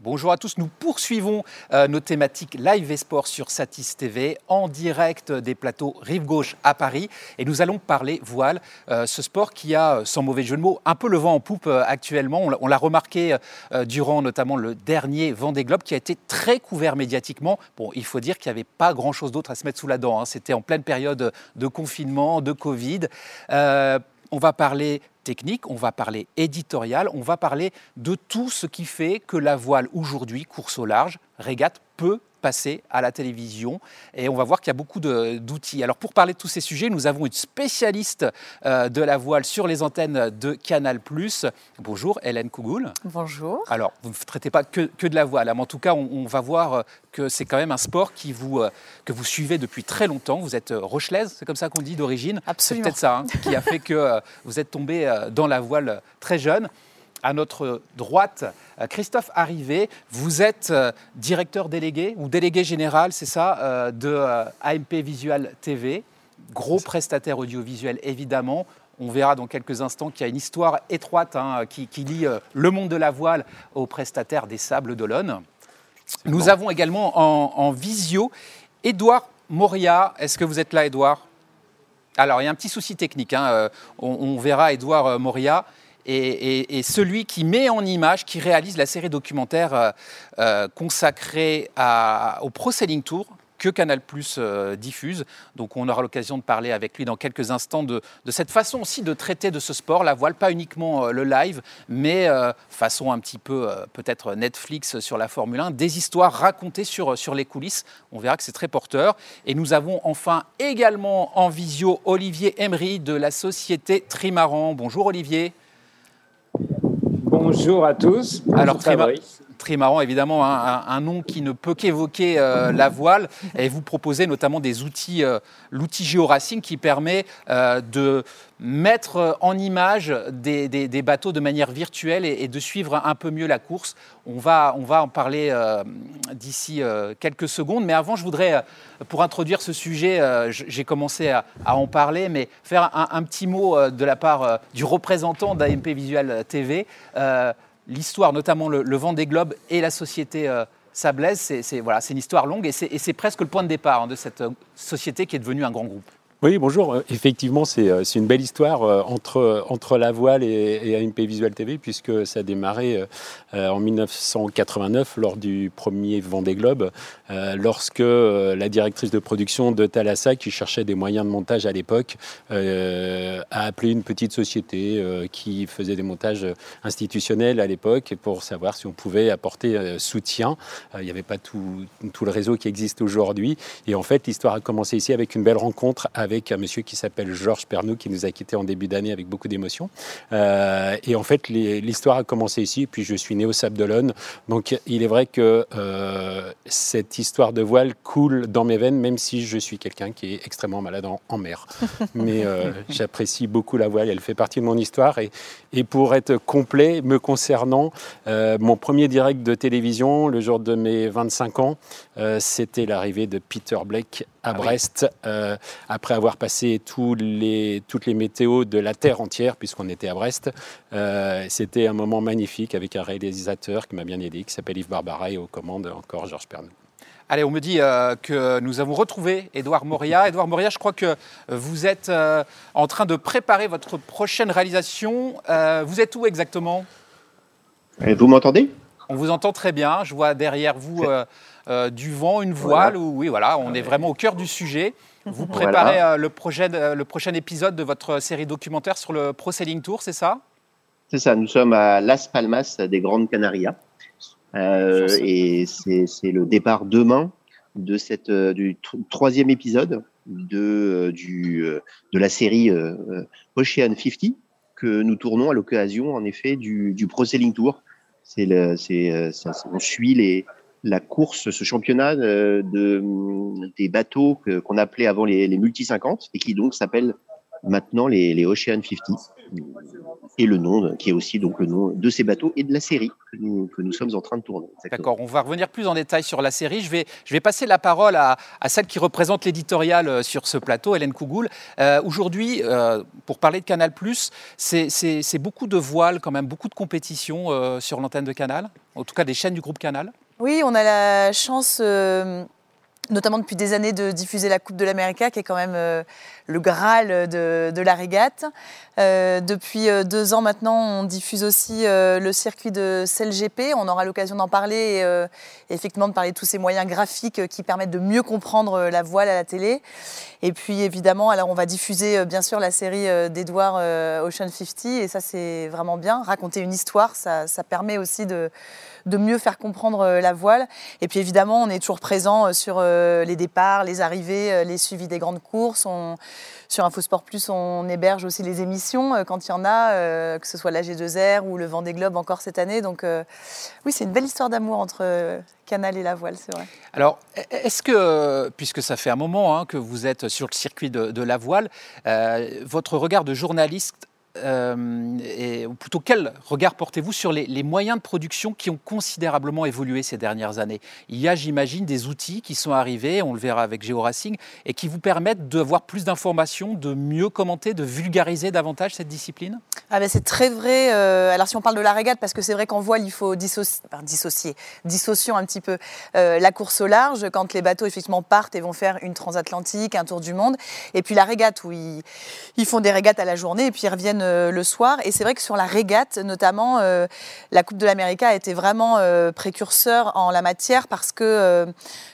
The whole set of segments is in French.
Bonjour à tous, nous poursuivons euh, nos thématiques live et sport sur Satis TV en direct des plateaux Rive Gauche à Paris et nous allons parler voile, euh, ce sport qui a, sans mauvais jeu de mots, un peu le vent en poupe euh, actuellement. On l'a remarqué durant notamment le dernier Vendée Globe qui a été très couvert médiatiquement. Bon, il faut dire qu'il n'y avait pas grand-chose d'autre à se mettre sous la dent. Hein. C'était en pleine période de confinement, de Covid. On va parler technique, on va parler éditorial, on va parler de tout ce qui fait que la voile aujourd'hui, course au large, régate, peut passer à la télévision. Et on va voir qu'il y a beaucoup d'outils. Alors pour parler de tous ces sujets, nous avons une spécialiste euh, de la voile sur les antennes de Canal+. Bonjour Hélène Kougoul. Bonjour. Alors vous ne traitez pas que, que de la voile, hein, mais en tout cas on, va voir euh, que c'est quand même un sport qui vous, euh, que vous suivez depuis très longtemps. Vous êtes rochelaise, c'est comme ça qu'on dit d'origine? C'est peut-être ça hein, qui a fait que vous êtes tombée dans la voile très jeune à notre droite, euh, Christophe Arrivé. Vous êtes euh, directeur délégué ou délégué général, c'est ça, euh, de AMP Visual TV, gros prestataire audiovisuel évidemment. On verra dans quelques instants qu'il y a une histoire étroite hein, qui, lie le monde de la voile aux prestataires des Sables d'Olonne. Nous avons également en, visio Édouard Moria. Est-ce que vous êtes là, Édouard? Alors, il y a un petit souci technique. Hein, on, on, verra Édouard Moria et, celui qui met en image, qui réalise la série documentaire euh, euh, consacrée au Pro Selling Tour que Canal Plus euh, diffuse. Donc on aura l'occasion de parler avec lui dans quelques instants de, cette façon aussi de traiter de ce sport, la voile, pas uniquement le live, mais façon un petit peu peut-être Netflix sur la Formule 1, des histoires racontées sur, sur les coulisses. On verra que c'est très porteur. Et nous avons enfin également en visio Olivier Emery de la société Trimaran. Bonjour Olivier. Bonjour à tous. Alors, très marrant, évidemment, hein, un, nom qui ne peut qu'évoquer euh, la voile. Et vous proposez notamment des outils, euh, l'outil GeoRacing qui permet euh, de mettre en image des, bateaux de manière virtuelle et, de suivre un peu mieux la course. On va, on va en parler d'ici quelques secondes. Mais avant, je voudrais, pour introduire ce sujet, j'ai commencé à, en parler, mais faire un, petit mot de la part du représentant d'AMP Visual TV l'histoire, notamment le, vent des globes et la société euh, Sablaise, c'est voilà, une histoire longue et c'est presque le point de départ hein, de cette euh, société qui est devenue un grand groupe. Oui, bonjour. Euh, effectivement, c'est une belle histoire entre, entre la voile et, et AMP Visual TV, puisque ça a démarré en 1989 lors du premier Vendée Globe, lorsque la directrice de production de Thalassa, qui cherchait des moyens de montage à l'époque, a appelé une petite société qui faisait des montages institutionnels à l'époque pour savoir si on pouvait apporter soutien. Il n'y avait pas tout, le réseau qui existe aujourd'hui. Et en fait, l'histoire a commencé ici avec une belle rencontre avec un monsieur qui s'appelle Georges Pernou, qui nous a quittés en début d'année avec beaucoup d'émotion. Euh, et en fait, l'histoire a commencé ici, puis je suis né au Sable d'Olonne. Donc il est vrai que euh, cette histoire de voile coule dans mes veines, même si je suis quelqu'un qui est extrêmement malade en, mer. Mais euh, j'apprécie beaucoup la voile, elle fait partie de mon histoire. Et, et pour être complet, me concernant, mon premier direct de télévision, le jour de mes 25 ans, c'était l'arrivée de Peter Blake à ah Brest, après avoir passé tous les, toutes les météos de la Terre entière, puisqu'on était à Brest. Euh, c'était un moment magnifique avec un réalisateur qui m'a bien aidé, qui s'appelle Yves Barbara, et aux commandes encore Georges Pernou. Allez, on me dit euh, que nous avons retrouvé Édouard Moria. Édouard Moria, je crois que vous êtes euh, en train de préparer votre prochaine réalisation. vous êtes où exactement? Vous m'entendez? On vous entend très bien. Je vois derrière vous du vent, une voile. oui, voilà, on est vraiment au cœur du sujet. Vous préparez euh, le, projet, le prochain épisode de votre série documentaire sur le Pro Sailing Tour, c'est ça? C'est ça, nous sommes à Las Palmas des Grandes Canarias. Euh, et c'est le départ demain de cette, euh, du troisième épisode de, du, de la série Ocean 50 que nous tournons à l'occasion, en effet, du, du Pro Sailing Tour. C'est on suit les, la course, ce championnat euh, de, des bateaux qu'on appelait avant les, multi 50 et qui donc s'appelle maintenant les, les Ocean 50 et le nom qui est aussi donc le nom de ces bateaux et de la série que nous, que nous sommes en train de tourner. D'accord, on va revenir plus en détail sur la série. Je vais, je vais passer la parole à, à celle qui représente l'éditorial euh, sur ce plateau, Hélène Kougoul. Euh, Aujourd'hui, euh, pour parler de Canal+, c'est beaucoup de voiles, quand même, beaucoup de compétitions euh, sur l'antenne de Canal, en tout cas des chaînes du groupe Canal. Oui, on a la chance euh, notamment depuis des années, de diffuser la Coupe de l'América, qui est quand même euh, le Graal de, la régate. Euh, depuis euh, deux ans maintenant, on diffuse aussi le circuit de CLGP. On aura l'occasion d'en parler et, effectivement de parler de tous ces moyens graphiques qui permettent de mieux comprendre la voile à la télé. Et puis évidemment, alors on va diffuser bien sûr la série d'Edouard Ocean 50 et ça c'est vraiment bien. Raconter une histoire, ça permet aussi de, de mieux faire comprendre la voile. Et puis évidemment, on est toujours présent sur les départs, les arrivées, les suivis des grandes courses. Sur InfoSport Plus, on héberge aussi les émissions euh, quand il y en a, euh, que ce soit la G2R ou le Vendée Globe encore cette année. Donc euh, oui, c'est une belle histoire d'amour entre Canal et la voile, c'est vrai. Alors, est-ce que, puisque ça fait un moment hein, que vous êtes sur le circuit de, la voile, euh, votre regard de journaliste euh, ou plutôt quel regard portez-vous sur les, moyens de production qui ont considérablement évolué ces dernières années? Il y a, j'imagine, des outils qui sont arrivés, on le verra avec GeoRacing, et qui vous permettent d'avoir plus d'informations, de mieux commenter, de vulgariser davantage cette discipline? Ah ben C'est très vrai. Euh, alors si on parle de la régate, parce que c'est vrai qu'en voile, il faut dissocier, enfin, dissocier, un petit peu euh, la course au large, quand les bateaux effectivement partent et vont faire une transatlantique, un tour du monde, et puis la régate, où ils, ils font des régates à la journée, et puis ils reviennent le soir. Et c'est vrai que sur la régate, notamment, euh, la Coupe de l'Amérique a été vraiment euh, précurseur en la matière parce que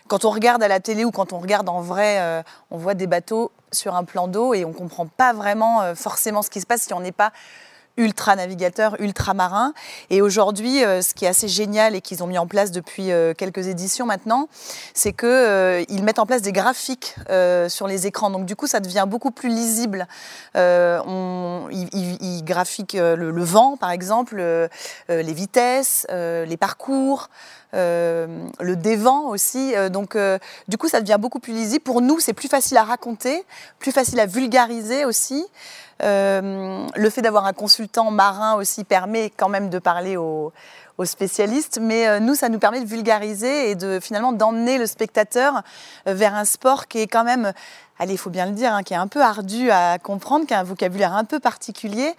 quand on regarde à la télé ou quand on regarde en vrai, on voit des bateaux sur un plan d'eau et on comprend pas vraiment forcément ce qui se passe si on n'est pas ultra navigateurs, ultramarins. Et aujourd'hui, euh, ce qui est assez génial et qu'ils ont mis en place depuis euh, quelques éditions maintenant, c'est qu'ils euh, mettent en place des graphiques sur les écrans. Donc du coup, ça devient beaucoup plus lisible. Ils, graphiquent le, vent, par exemple, les vitesses, les parcours. Euh, le dévent aussi. Euh, donc, euh, du coup, ça devient beaucoup plus lisible. Pour nous, c'est plus facile à raconter, plus facile à vulgariser aussi. Euh, le fait d'avoir un consultant marin aussi permet quand même de parler aux, aux spécialistes, mais euh, nous, ça nous permet de vulgariser et de finalement d'emmener le spectateur vers un sport qui est quand même allez, il faut bien le dire, hein, qui est un peu ardu à comprendre, qui a un vocabulaire un peu particulier.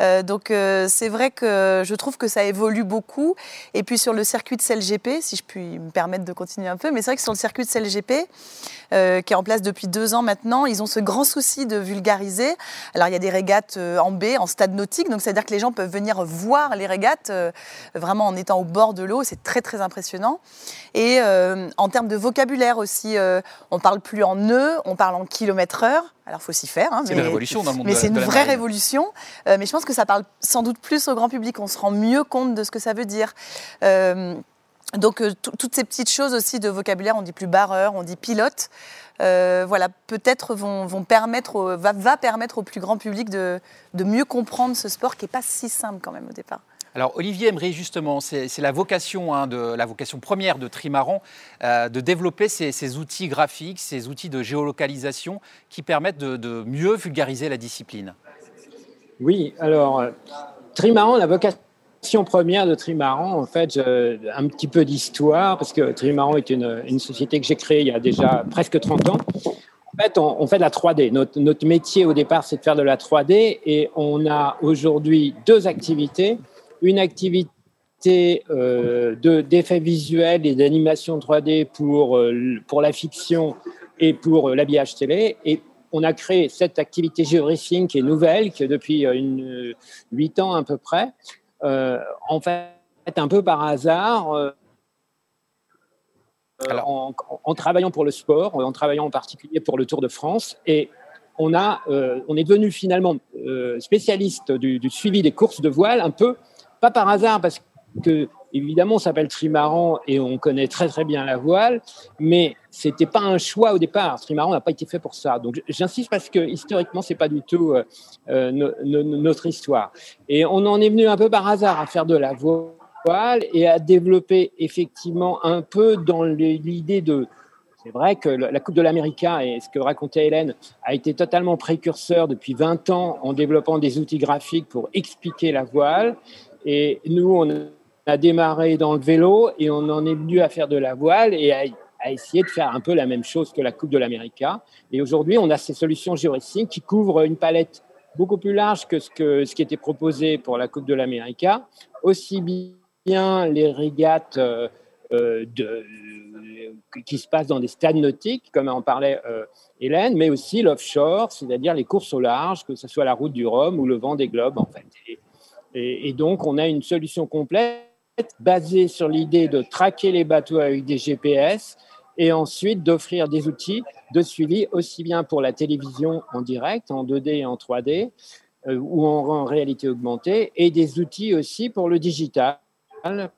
Euh, donc euh, c'est vrai que je trouve que ça évolue beaucoup. Et puis sur le circuit de CLGP, si je puis me permettre de continuer un peu, mais c'est vrai que sur le circuit de CLGP, euh, qui est en place depuis deux ans maintenant, ils ont ce grand souci de vulgariser. Alors il y a des régates euh, en baie, en stade nautique, donc c'est-à-dire que les gens peuvent venir voir les régates euh, vraiment en étant au bord de l'eau. C'est très très impressionnant. Et en termes de vocabulaire aussi, on parle plus en nœuds, on parle en kilomètres heure. Alors, il faut s'y faire. Hein, c'est une révolution dans le monde Mais c'est une vraie marine. révolution. Euh, mais je pense que ça parle sans doute plus au grand public. On se rend mieux compte de ce que ça veut dire. Euh, donc, euh, toutes ces petites choses aussi de vocabulaire, on dit plus barreur, on dit pilote. Euh, voilà, peut-être vont, vont, permettre, au, va, va, permettre au plus grand public de, de mieux comprendre ce sport qui n'est pas si simple quand même au départ. Alors Olivier Emery, justement, c'est la vocation, hein, de, la vocation première de Trimaran, euh, de développer ces, outils graphiques, ces outils de géolocalisation qui permettent de, mieux vulgariser la discipline. Oui, alors Trimaran, la vocation première de Trimaran, en fait, un petit peu d'histoire, parce que Trimaran est une, société que j'ai créée il y a déjà presque 30 ans. En fait, on, on fait de la 3D. Notre, notre métier au départ, c'est de faire de la 3D et on a aujourd'hui deux activités une activité euh, d'effets visuels et d'animation 3D pour, euh, pour la fiction et pour euh, l'habillage télé. Et on a créé cette activité géoracing qui est nouvelle, qui est depuis une, 8 ans à peu près. en fait, un peu par hasard, Alors, en, en, travaillant pour le sport, en travaillant en particulier pour le Tour de France. Et on, a, on est devenu finalement spécialiste du, du suivi des courses de voile un peu pas par hasard, parce que évidemment, on s'appelle trimaran et on connaît très très bien la voile, mais c'était pas un choix au départ. Trimaran n'a pas été fait pour ça. Donc j'insiste parce que historiquement, c'est pas du tout euh, euh, no, no, notre histoire. Et on en est venu un peu par hasard à faire de la voile et à développer effectivement un peu dans l'idée de C'est vrai que la Coupe de l'América, et ce que racontait Hélène, a été totalement précurseur depuis 20 ans en développant des outils graphiques pour expliquer la voile. Et nous, on a démarré dans le vélo et on en est venu à faire de la voile et à, essayer de faire un peu la même chose que la Coupe de l'América. Et aujourd'hui, on a ces solutions géoracing qui couvrent une palette beaucoup plus large que ce, qui était proposé pour la Coupe de l'América, aussi bien les régates euh, euh, de, qui se passent dans des stades nautiques, comme en parlait euh, Hélène, mais aussi l'offshore, c'est-à-dire les courses au large, que ce soit la route du Rhum ou le vent des globes, en fait. Et, donc, on a une solution complète basée sur l'idée de traquer les bateaux avec des GPS et ensuite d'offrir des outils de suivi aussi bien pour la télévision en direct, en 2D et en 3D, euh, ou en, réalité augmentée, et des outils aussi pour le digital.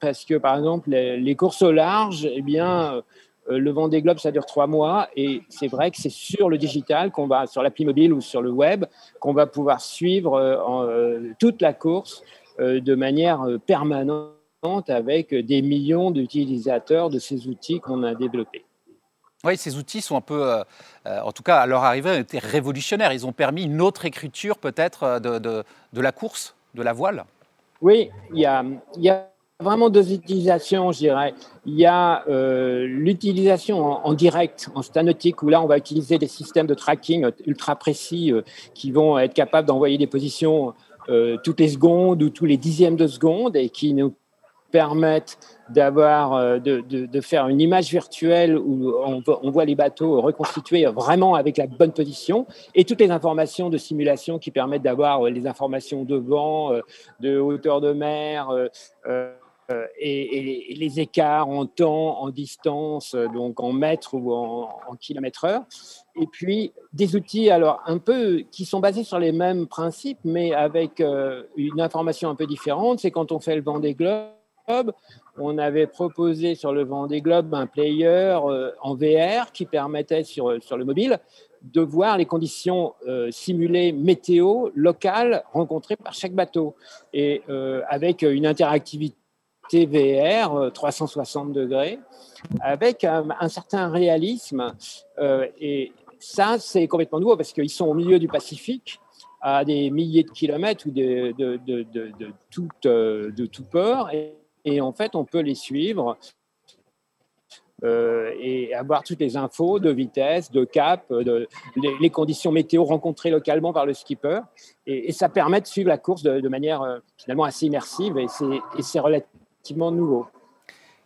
Parce que, par exemple, les, courses au large, eh bien, le vent des globes, ça dure trois mois. Et c'est vrai que c'est sur le digital, qu'on va, sur l'appli mobile ou sur le web, qu'on va pouvoir suivre euh, euh, toute la course de manière permanente avec des millions d'utilisateurs de ces outils qu'on a développés. Oui, ces outils sont un peu, en tout cas à leur arrivée, été révolutionnaires. Ils ont permis une autre écriture peut-être de, de, la course, de la voile. Oui, il y a, il y a vraiment deux utilisations, je dirais. Il y a euh, l'utilisation en, direct, en stanotique, où là, on va utiliser des systèmes de tracking ultra précis euh, qui vont être capables d'envoyer des positions euh, toutes les secondes ou tous les dixièmes de seconde et qui nous permettent d'avoir, de, faire une image virtuelle où on, voit les bateaux reconstitués vraiment avec la bonne position et toutes les informations de simulation qui permettent d'avoir les informations de vent, de hauteur de mer, et, les écarts en temps, en distance, euh, donc en mètres ou en, kilomètres heure. Et puis des outils, alors un peu qui sont basés sur les mêmes principes, mais avec euh, une information un peu différente. C'est quand on fait le Vendée Globe, on avait proposé sur le Vendée Globe un player en VR qui permettait sur, sur le mobile de voir les conditions simulées météo locales rencontrées par chaque bateau et avec une interactivité TVR 360 euh, degrés avec un, certain réalisme. Euh, et ça, c'est complètement nouveau parce qu'ils sont au milieu du Pacifique à des milliers de kilomètres ou de, de, de, de, de tout, euh, port. Et, en fait, on peut les suivre et avoir toutes les infos de vitesse, de cap, de, les, conditions météo rencontrées localement par le skipper. Et, ça permet de suivre la course de, manière finalement assez immersive et c'est relativement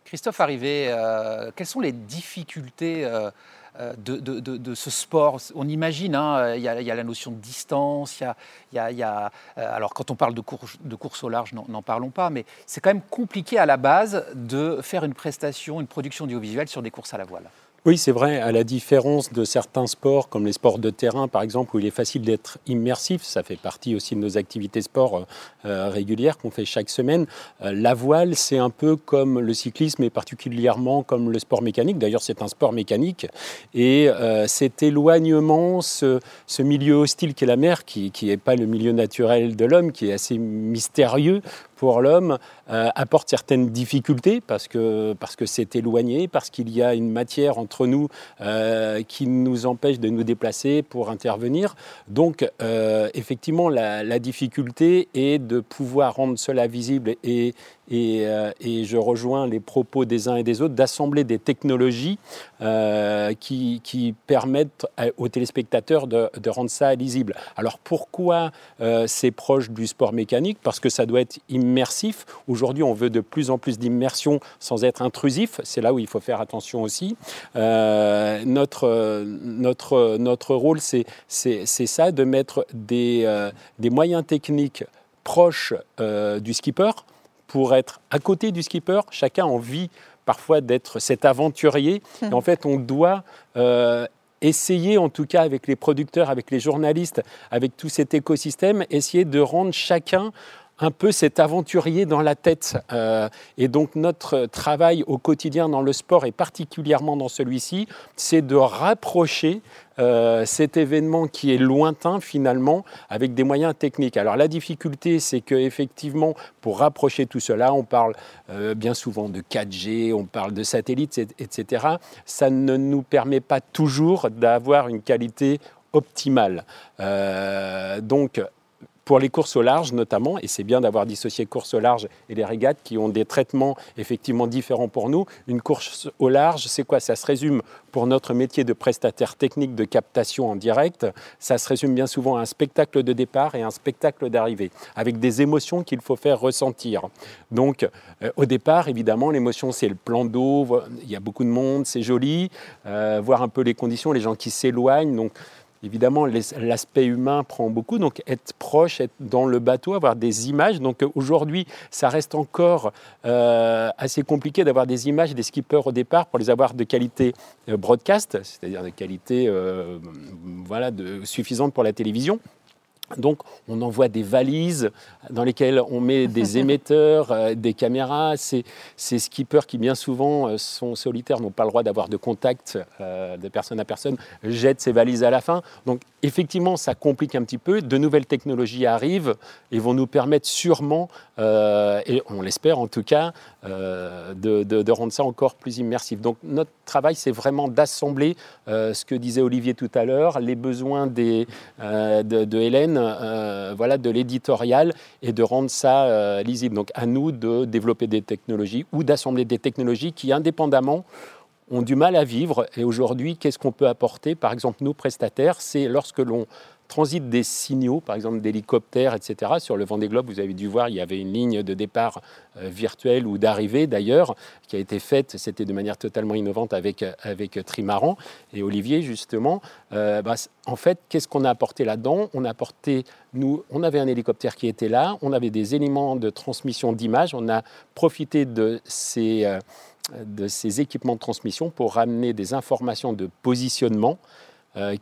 Christophe Arrivé, euh, quelles sont les difficultés euh, euh, de, ce sport? On imagine, hein, il y, a la notion de distance, il y a, alors quand on parle de, de course au large, n'en parlons pas, mais c'est quand même compliqué à la base de faire une prestation, une production audiovisuelle sur des courses à la voile. Oui, c'est vrai, à la différence de certains sports, comme les sports de terrain par exemple, où il est facile d'être immersif, ça fait partie aussi de nos activités sport euh, régulières qu'on fait chaque semaine. Euh, la voile, c'est un peu comme le cyclisme et particulièrement comme le sport mécanique. D'ailleurs, c'est un sport mécanique. Et euh, cet éloignement, ce, milieu hostile qu'est la mer, qui n'est pas le milieu naturel de l'homme, qui est assez mystérieux, pour l'homme euh, apporte certaines difficultés parce que parce que c'est éloigné, parce qu'il y a une matière entre nous euh, qui nous empêche de nous déplacer pour intervenir. Donc euh, effectivement, la, la, difficulté est de pouvoir rendre cela visible et, euh, et, je rejoins les propos des uns et des autres, d'assembler des technologies euh, qui, permettent aux téléspectateurs de, rendre ça lisible. Alors pourquoi euh, c'est proche du sport mécanique? Parce que ça doit être immersif. Aujourd'hui, on veut de plus en plus d'immersion sans être intrusif. C'est là où il faut faire attention aussi. notre, notre, notre rôle, c'est ça, de mettre des, des moyens techniques proches du skipper pour être à côté du skipper. Chacun a envie parfois d'être cet aventurier. Et en fait, on doit euh, essayer, en tout cas avec les producteurs, avec les journalistes, avec tout cet écosystème, essayer de rendre chacun un peu cet aventurier dans la tête. Euh, et donc notre travail au quotidien dans le sport et particulièrement dans celui-ci, c'est de rapprocher euh, cet événement qui est lointain finalement avec des moyens techniques. Alors la difficulté, c'est que effectivement, pour rapprocher tout cela, on parle euh, bien souvent de 4G, on parle de satellites, etc. Ça ne nous permet pas toujours d'avoir une qualité optimale. donc pour les courses au large notamment, et c'est bien d'avoir dissocié course au large et les régates qui ont des traitements effectivement différents pour nous. Une course au large, c'est quoi? Ça se résume pour notre métier de prestataire technique de captation en direct, ça se résume bien souvent à un spectacle de départ et un spectacle d'arrivée, avec des émotions qu'il faut faire ressentir. Donc euh, au départ, évidemment, l'émotion c'est le plan d'eau, il y a beaucoup de monde, c'est joli, euh, voir un peu les conditions, les gens qui s'éloignent. Donc évidemment, l'aspect humain prend beaucoup. Donc, être proche, être dans le bateau, avoir des images. Donc, aujourd'hui, ça reste encore euh, assez compliqué d'avoir des images des skippers au départ pour les avoir de qualité euh, broadcast, c'est-à-dire de qualité euh, voilà, suffisante pour la télévision. Donc, on envoie des valises dans lesquelles on met des émetteurs, euh, des caméras. Ces, ces, skippers qui, bien souvent, euh, sont solitaires, n'ont pas le droit d'avoir de contact euh, de personne à personne, jettent ces valises à la fin. Donc, effectivement, ça complique un petit peu. De nouvelles technologies arrivent et vont nous permettre sûrement, et on l'espère en tout cas, de, de, rendre ça encore plus immersif. Donc, notre travail, c'est vraiment d'assembler ce que disait Olivier tout à l'heure, les besoins de, Hélène euh, voilà, de l'éditorial et de rendre ça euh, lisible. Donc à nous de développer des technologies ou d'assembler des technologies qui, indépendamment, ont du mal à vivre. Et aujourd'hui, qu'est-ce qu'on peut apporter? Par exemple, nous, prestataires, c'est lorsque l'on transit des signaux, par exemple d'hélicoptères, etc. Sur le Vendée Globe, vous avez dû voir, il y avait une ligne de départ euh, virtuelle ou d'arrivée d'ailleurs, qui a été faite, c'était de manière totalement innovante avec, avec Trimaran et Olivier justement. Euh, bah, en fait, qu'est-ce qu'on a apporté là-dedans? On a apporté, nous, on avait un hélicoptère qui était là, on avait des éléments de transmission d'images, on a profité de ces... Euh, de ces équipements de transmission pour ramener des informations de positionnement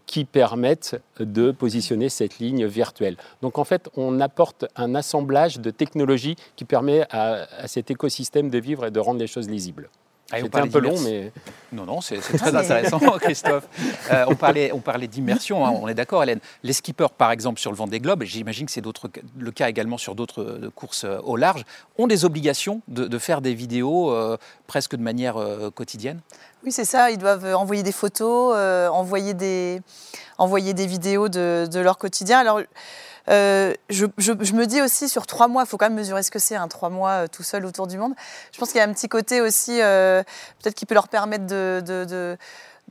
qui permettent de positionner cette ligne virtuelle. Donc en fait, on apporte un assemblage de technologies qui permet à, cet écosystème de vivre et de rendre les choses lisibles. Ah, C'était un peu long, mais... Non, non, c'est très intéressant, Christophe. Euh, on parlait, on parlait d'immersion, hein, on est d'accord, Hélène. Les skippers, par exemple, sur le Vendée Globe, et j'imagine que c'est le cas également sur d'autres euh, courses au large, ont des obligations de, faire des vidéos presque de manière quotidienne? Oui, c'est ça. Ils doivent envoyer des photos, euh, envoyer, des, envoyer des vidéos de, leur quotidien. Alors, euh, je, me dis aussi sur trois mois, il faut quand même mesurer ce que c'est, un trois mois euh, tout seul autour du monde. Je pense qu'il y a un petit côté aussi, peut-être qui peut leur permettre de de,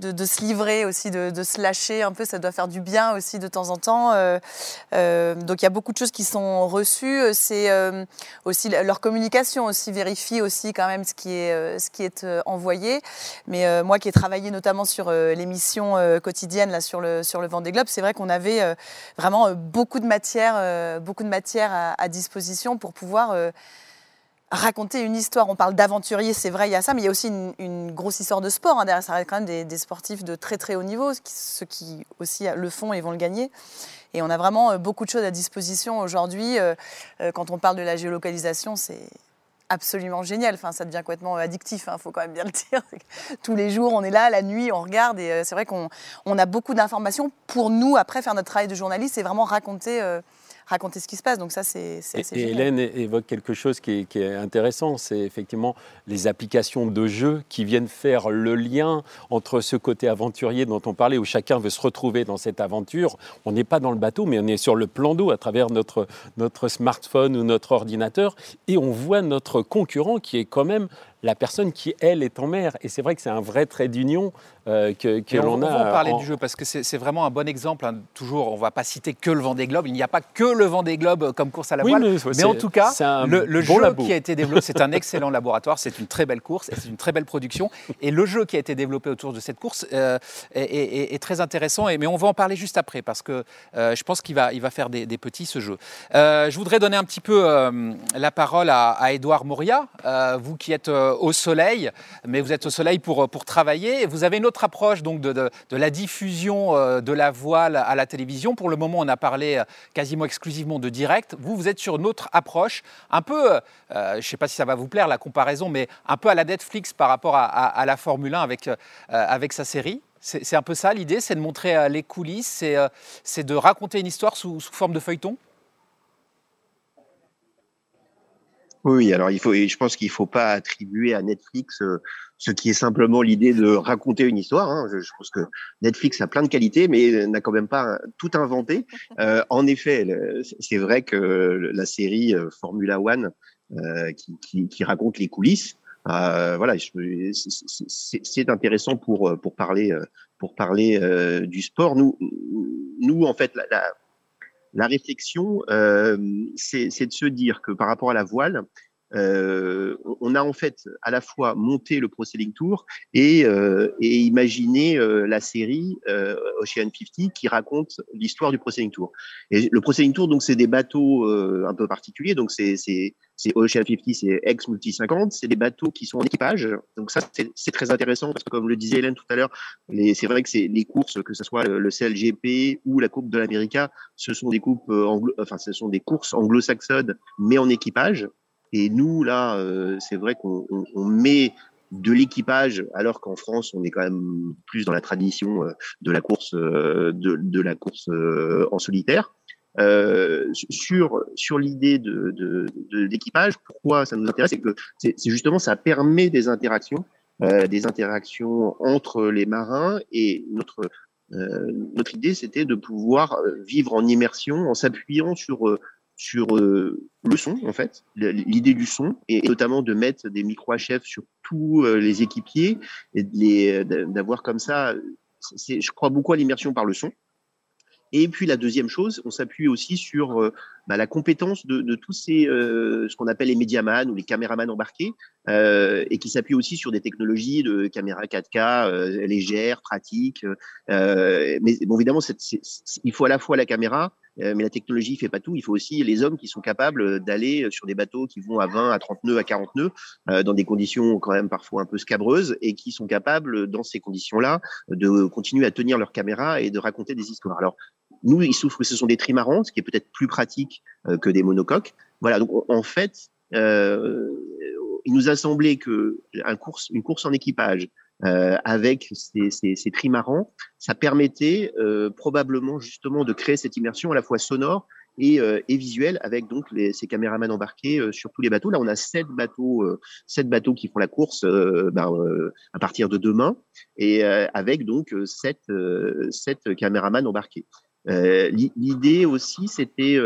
se livrer aussi, de, se lâcher un peu, ça doit faire du bien aussi de temps en temps. Euh, euh, donc il y a beaucoup de choses qui sont reçues. C'est euh, aussi leur communication aussi vérifie aussi quand même ce qui est, ce qui est envoyé. Mais moi qui ai travaillé notamment sur l'émission quotidienne là sur le sur le Vendée Globe, c'est vrai qu'on avait vraiment beaucoup de matière, beaucoup de matière à, à disposition pour pouvoir raconter une histoire. On parle d'aventurier, c'est vrai, il y a ça, mais il y a aussi une, grosse histoire de sport. Hein. Derrière, ça reste quand même des, sportifs de très très haut niveau, ceux qui aussi le font et vont le gagner. Et on a vraiment euh, beaucoup de choses à disposition aujourd'hui. Euh, euh, quand on parle de la géolocalisation, c'est absolument génial. Enfin, ça devient complètement addictif, il hein, faut quand même bien le dire. Tous les jours, on est là, la nuit, on regarde. Et c'est vrai qu'on a beaucoup d'informations. Pour nous, après, faire notre travail de journaliste, c'est vraiment raconter raconter ce qui se passe. Donc ça, c'est Et, Hélène évoque quelque chose qui est, intéressant, c'est effectivement les applications de jeu qui viennent faire le lien entre ce côté aventurier dont on parlait, où chacun veut se retrouver dans cette aventure. On n'est pas dans le bateau, mais on est sur le plan d'eau à travers notre, notre smartphone ou notre ordinateur, et on voit notre concurrent qui est quand même la personne qui, elle, est en mer. Et c'est vrai que c'est un vrai trait d'union euh, que, l'on a. On va en parler du jeu parce que c'est vraiment un bon exemple. Hein. Toujours, on ne va pas citer que le Vendée Globe. Il n'y a pas que le Vendée Globe comme course à la voile. mais, en tout cas, le, jeu qui a été développé, c'est un excellent laboratoire. C'est une très belle course et c'est une très belle production. Et le jeu qui a été développé autour de cette course euh, est, très intéressant. Et, mais on va en parler juste après parce que euh, je pense qu'il va, il va faire des, petits ce jeu. je voudrais donner un petit peu la parole à, à Edouard Moria, vous qui êtes au soleil, mais vous êtes au soleil pour, pour travailler. Vous avez une autre approche donc de, la diffusion de la voile à la télévision. Pour le moment, on a parlé quasiment exclusivement de direct. Vous, vous êtes sur une autre approche, un peu, je ne sais pas si ça va vous plaire la comparaison, mais un peu à la Netflix par rapport à, la Formule 1 avec, avec sa série. C'est un peu ça l'idée, c'est de montrer euh, les coulisses, euh, c'est de raconter une histoire sous, forme de feuilleton? Oui, alors il faut, je pense qu'il ne faut pas attribuer à Netflix euh, ce qui est simplement l'idée de raconter une histoire. Hein. Je, pense que Netflix a plein de qualités, mais n'a quand même pas tout inventé. en effet, c'est vrai que la série Formula One qui, raconte les coulisses, euh, voilà, c'est intéressant pour euh, pour parler euh, pour parler du sport. Nous, nous en fait, la, la, la réflexion, c'est de se dire que par rapport à la voile, euh, on a en fait à la fois monté le Pro Sailing Tour et, euh, imaginé euh, la série Ocean 50 qui raconte l'histoire du Pro Sailing Tour. Et le Pro Sailing Tour, donc, c'est des bateaux un peu particuliers. Donc, c'est Ocean 50, c'est Ex Multi 50, c'est des bateaux qui sont en équipage. Donc, ça, c'est très intéressant parce que, comme le disait Hélène tout à l'heure, c'est vrai que c'est les courses, que ce soit le CLGP ou la Coupe de l'América, ce sont des ce sont des courses anglo-saxonnes, mais en équipage. Et nous, là, euh, c'est vrai qu'on met de l'équipage, alors qu'en France, on est quand même plus dans la tradition euh, de la course, euh, de, la course en solitaire. sur sur l'idée de, l'équipage, pourquoi ça nous intéresse, c'est que c'est justement ça permet des interactions, des interactions entre les marins et notre notre idée, c'était de pouvoir vivre en immersion en s'appuyant sur sur euh, le son, en fait, l'idée du son, et notamment de mettre des micro-HF sur tous euh, les équipiers, et d'avoir comme ça, je crois beaucoup à l'immersion par le son. Et puis la deuxième chose, on s'appuie aussi sur euh, bah, la compétence de, tous ces, ce qu'on appelle les médiamans ou les caméramans embarqués, et qui s'appuie aussi sur des technologies de caméra 4K euh, légères, pratiques. Mais évidemment, il faut à la fois la caméra, mais la technologie fait pas tout. Il faut aussi les hommes qui sont capables d'aller sur des bateaux qui vont à 20, à 30 nœuds, à 40 nœuds, dans des conditions quand même parfois un peu scabreuses, et qui sont capables, dans ces conditions-là, de continuer à tenir leur caméra et de raconter des histoires. Alors, nous, il souffre que ce sont des trimarans, ce qui est peut-être plus pratique que des monocoques. Voilà, donc en fait, euh, il nous a semblé que course en équipage euh, avec ces, ces, ces, trimarans, ça permettait euh, probablement justement de créer cette immersion à la fois sonore et, euh, visuelle avec donc ces caméramans embarqués sur tous les bateaux. Là, on a sept bateaux, sept bateaux qui font la course ben, à partir de demain et avec donc sept, sept caméramans embarqués. L'idée aussi, c'était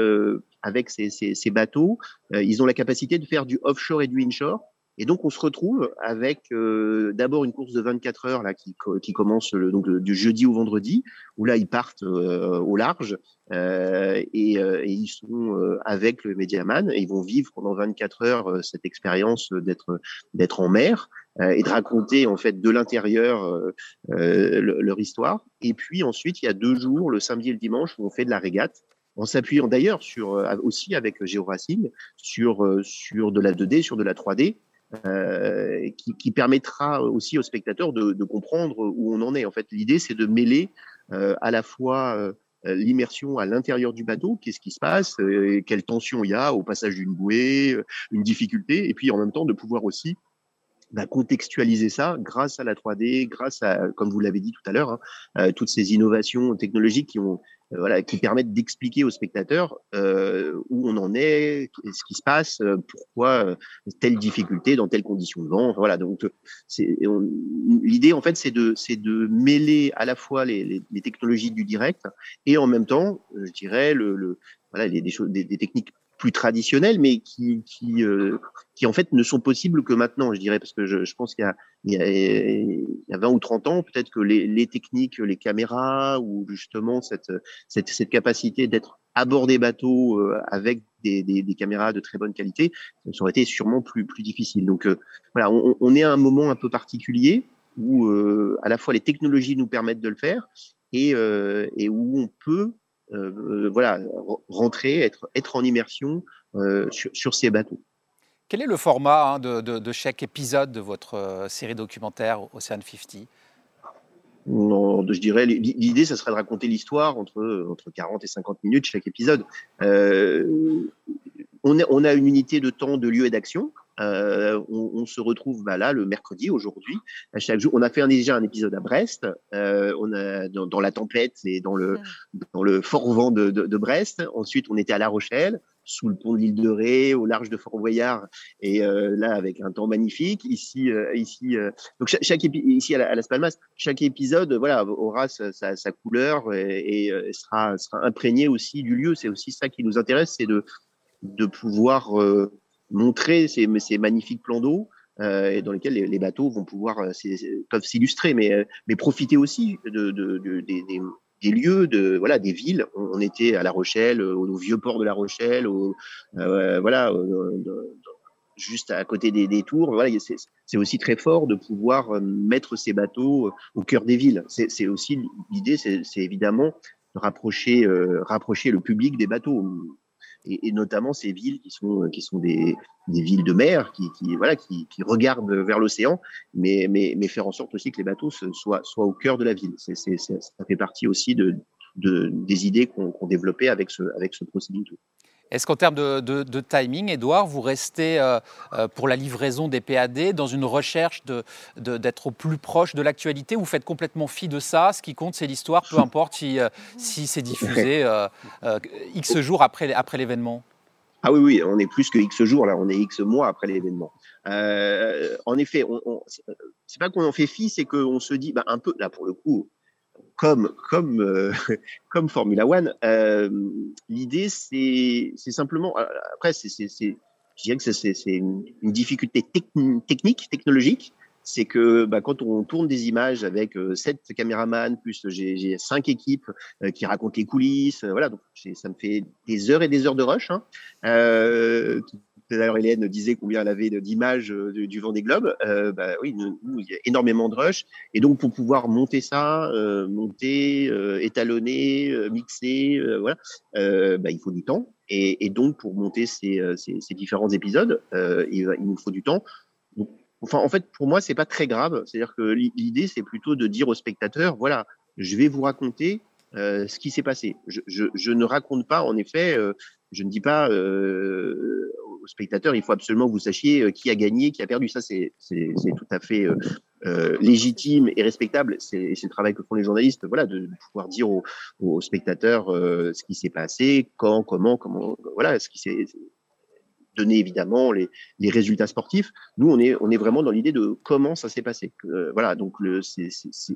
avec ces, ces bateaux, ils ont la capacité de faire du offshore et du inshore. Et donc, on se retrouve avec euh, d'abord une course de 24 heures là, qui, qui commence le, donc, du jeudi au vendredi, où là, ils partent euh, au large euh, et, euh, et, ils sont euh, avec le Mediaman et ils vont vivre pendant 24 heures cette expérience d'être d'être en mer et de raconter en fait de l'intérieur leur histoire. Et puis ensuite, il y a deux jours, le samedi et le dimanche, où on fait de la régate en s'appuyant d'ailleurs sur aussi avec GeoRacing sur sur de la 2D, sur de la 3D euh, qui, qui, permettra aussi aux spectateurs de, de, comprendre où on en est. En fait, l'idée, c'est de mêler euh, à la fois euh, l'immersion à l'intérieur du bateau, qu'est-ce qui se passe, euh, quelle tension il y a au passage d'une bouée, une difficulté, et puis en même temps de pouvoir aussi bah, contextualiser ça grâce à la 3D, grâce à, comme vous l'avez dit tout à l'heure, hein, toutes ces innovations technologiques qui ont euh, voilà, qui permettent d'expliquer aux spectateurs euh, où on en est, ce qui se passe, euh, pourquoi euh, telle difficulté dans telle condition de vent. Voilà, donc l'idée en fait c'est de c'est de mêler à la fois les, les, les, technologies du direct et en même temps, je dirais le, le voilà des, choses, des, des techniques plus traditionnels, mais qui, qui, euh, qui en fait ne sont possibles que maintenant, je dirais, parce que je, je pense qu'il y, y, y, a 20 ou 30 ans, peut-être que les, les, techniques, les caméras, ou justement cette, cette, cette capacité d'être à bord des bateaux euh, avec des, des, des, caméras de très bonne qualité, ça aurait été sûrement plus, plus difficile. Donc euh, voilà, on, on, est à un moment un peu particulier où à la fois les technologies nous permettent de le faire et, et où on peut euh, voilà, rentrer, être, être en immersion euh, sur, sur, ces bateaux. Quel est le format hein, de, chaque épisode de votre euh, série documentaire Ocean 50 non, je dirais, l'idée, ça serait de raconter l'histoire entre, entre 40 et 50 minutes chaque épisode. Euh, on, a, on, a, une unité de temps, de lieu et d'action. Euh, on, se retrouve bah, là le mercredi aujourd'hui. À chaque jour, on a fait déjà un épisode à Brest. Euh, on a dans, la tempête et dans le dans le fort vent de, de, Brest. Ensuite, on était à La Rochelle sous le pont de l'île de Ré, au large de Fort-Boyard, et euh, là avec un temps magnifique. Ici, euh, ici, euh, donc chaque, ici à, Las Palmas, chaque épisode, voilà, aura sa, sa, couleur et, et, sera, sera imprégné aussi du lieu. C'est aussi ça qui nous intéresse, c'est de de pouvoir montrer ces, magnifiques plans d'eau. Euh, et dans lesquels les, bateaux vont pouvoir peuvent s'illustrer, mais mais profiter aussi de, de, de des, lieux, de voilà, des villes. On, était à La Rochelle, au, vieux port de La Rochelle, euh, voilà, juste à côté des, tours. Voilà, c'est aussi très fort de pouvoir euh, mettre ces bateaux au cœur des villes. C'est aussi l'idée, c'est évidemment de rapprocher, euh, rapprocher le public des bateaux et, notamment ces villes qui sont, qui sont des, villes de mer, qui, voilà, qui, regardent vers l'océan, mais, mais, faire en sorte aussi que les bateaux soient, au cœur de la ville. Ça fait partie aussi de, de des idées qu'on, qu'on développait avec ce, avec ce procédé. Est-ce qu'en termes de, timing, Edouard, vous restez euh, euh, pour la livraison des PAD dans une recherche d'être au plus proche de l'actualité Vous faites complètement fi de ça? Ce qui compte, c'est l'histoire, peu importe si, euh, si c'est diffusé X jours après, après l'événement. Ah oui, oui, on est plus que X jours, là, on est X mois après l'événement. en effet, on, c'est pas qu'on en fait fi, c'est qu'on se dit, bah, un peu, là pour le coup, comme comme euh, comme Formula One. Euh, L'idée, c'est simplement euh, après c'est je dirais que c'est une, une, difficulté technique technologique. C'est que bah, quand on tourne des images avec euh, sept caméramans plus j'ai cinq équipes qui racontent les coulisses, voilà donc ça me fait des heures et des heures de rush. Hein. D'ailleurs, Hélène disait combien elle avait d'images euh, du vent des globes. Euh, bah, oui, il y a énormément de rush. Et donc, pour pouvoir monter ça, euh, monter, étalonner, mixer, voilà, bah, il faut du temps. Et, donc, pour monter ces, différents épisodes, il, nous faut du temps. enfin, en fait, pour moi, c'est pas très grave. C'est-à-dire que l'idée, c'est plutôt de dire aux spectateurs, voilà, je vais vous raconter ce qui s'est passé. Je, ne raconte pas, en effet, je ne dis pas spectateurs, il faut absolument que vous sachiez euh, qui a gagné, qui a perdu. Ça, c'est tout à fait euh, euh, légitime et respectable. C'est le travail que font les journalistes, voilà, de, pouvoir dire aux, aux spectateurs ce qui s'est passé, quand, comment, comment, voilà, ce qui s'est donné évidemment les, résultats sportifs. Nous, on est, on est vraiment dans l'idée de comment ça s'est passé. voilà, donc le,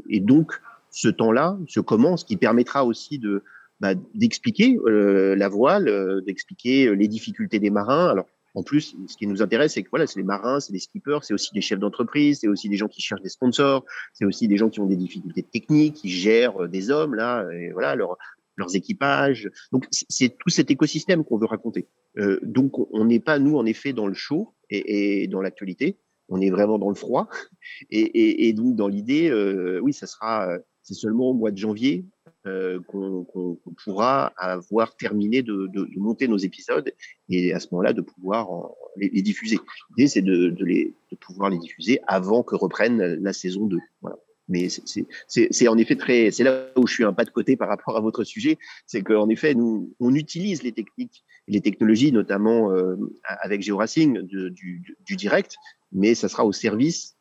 et donc ce temps-là se commence, qui permettra aussi de bah, d'expliquer la voile, d'expliquer les difficultés des marins. Alors en plus, ce qui nous intéresse, c'est que voilà, c'est les marins, c'est les skippers, c'est aussi des chefs d'entreprise, c'est aussi des gens qui cherchent des sponsors, c'est aussi des gens qui ont des difficultés techniques, qui gèrent des hommes là, et voilà leur, leurs équipages. Donc c'est tout cet écosystème qu'on veut raconter. Euh, donc on n'est pas nous en effet dans le chaud et, et dans l'actualité, on est vraiment dans le froid. Et, et, et donc dans l'idée, euh, oui, ça sera c'est seulement au mois de janvier euh, qu'on pourra avoir terminé de, monter nos épisodes et à ce moment-là de pouvoir les, diffuser. L'idée, c'est de, de, pouvoir les diffuser avant que reprenne la saison 2. Voilà. Mais c'est en effet très, c'est là où je suis un pas de côté par rapport à votre sujet, c'est qu'en effet, nous, on utilise les techniques, les technologies, notamment euh, avec GeoRacing du, du, direct, mais ça sera au service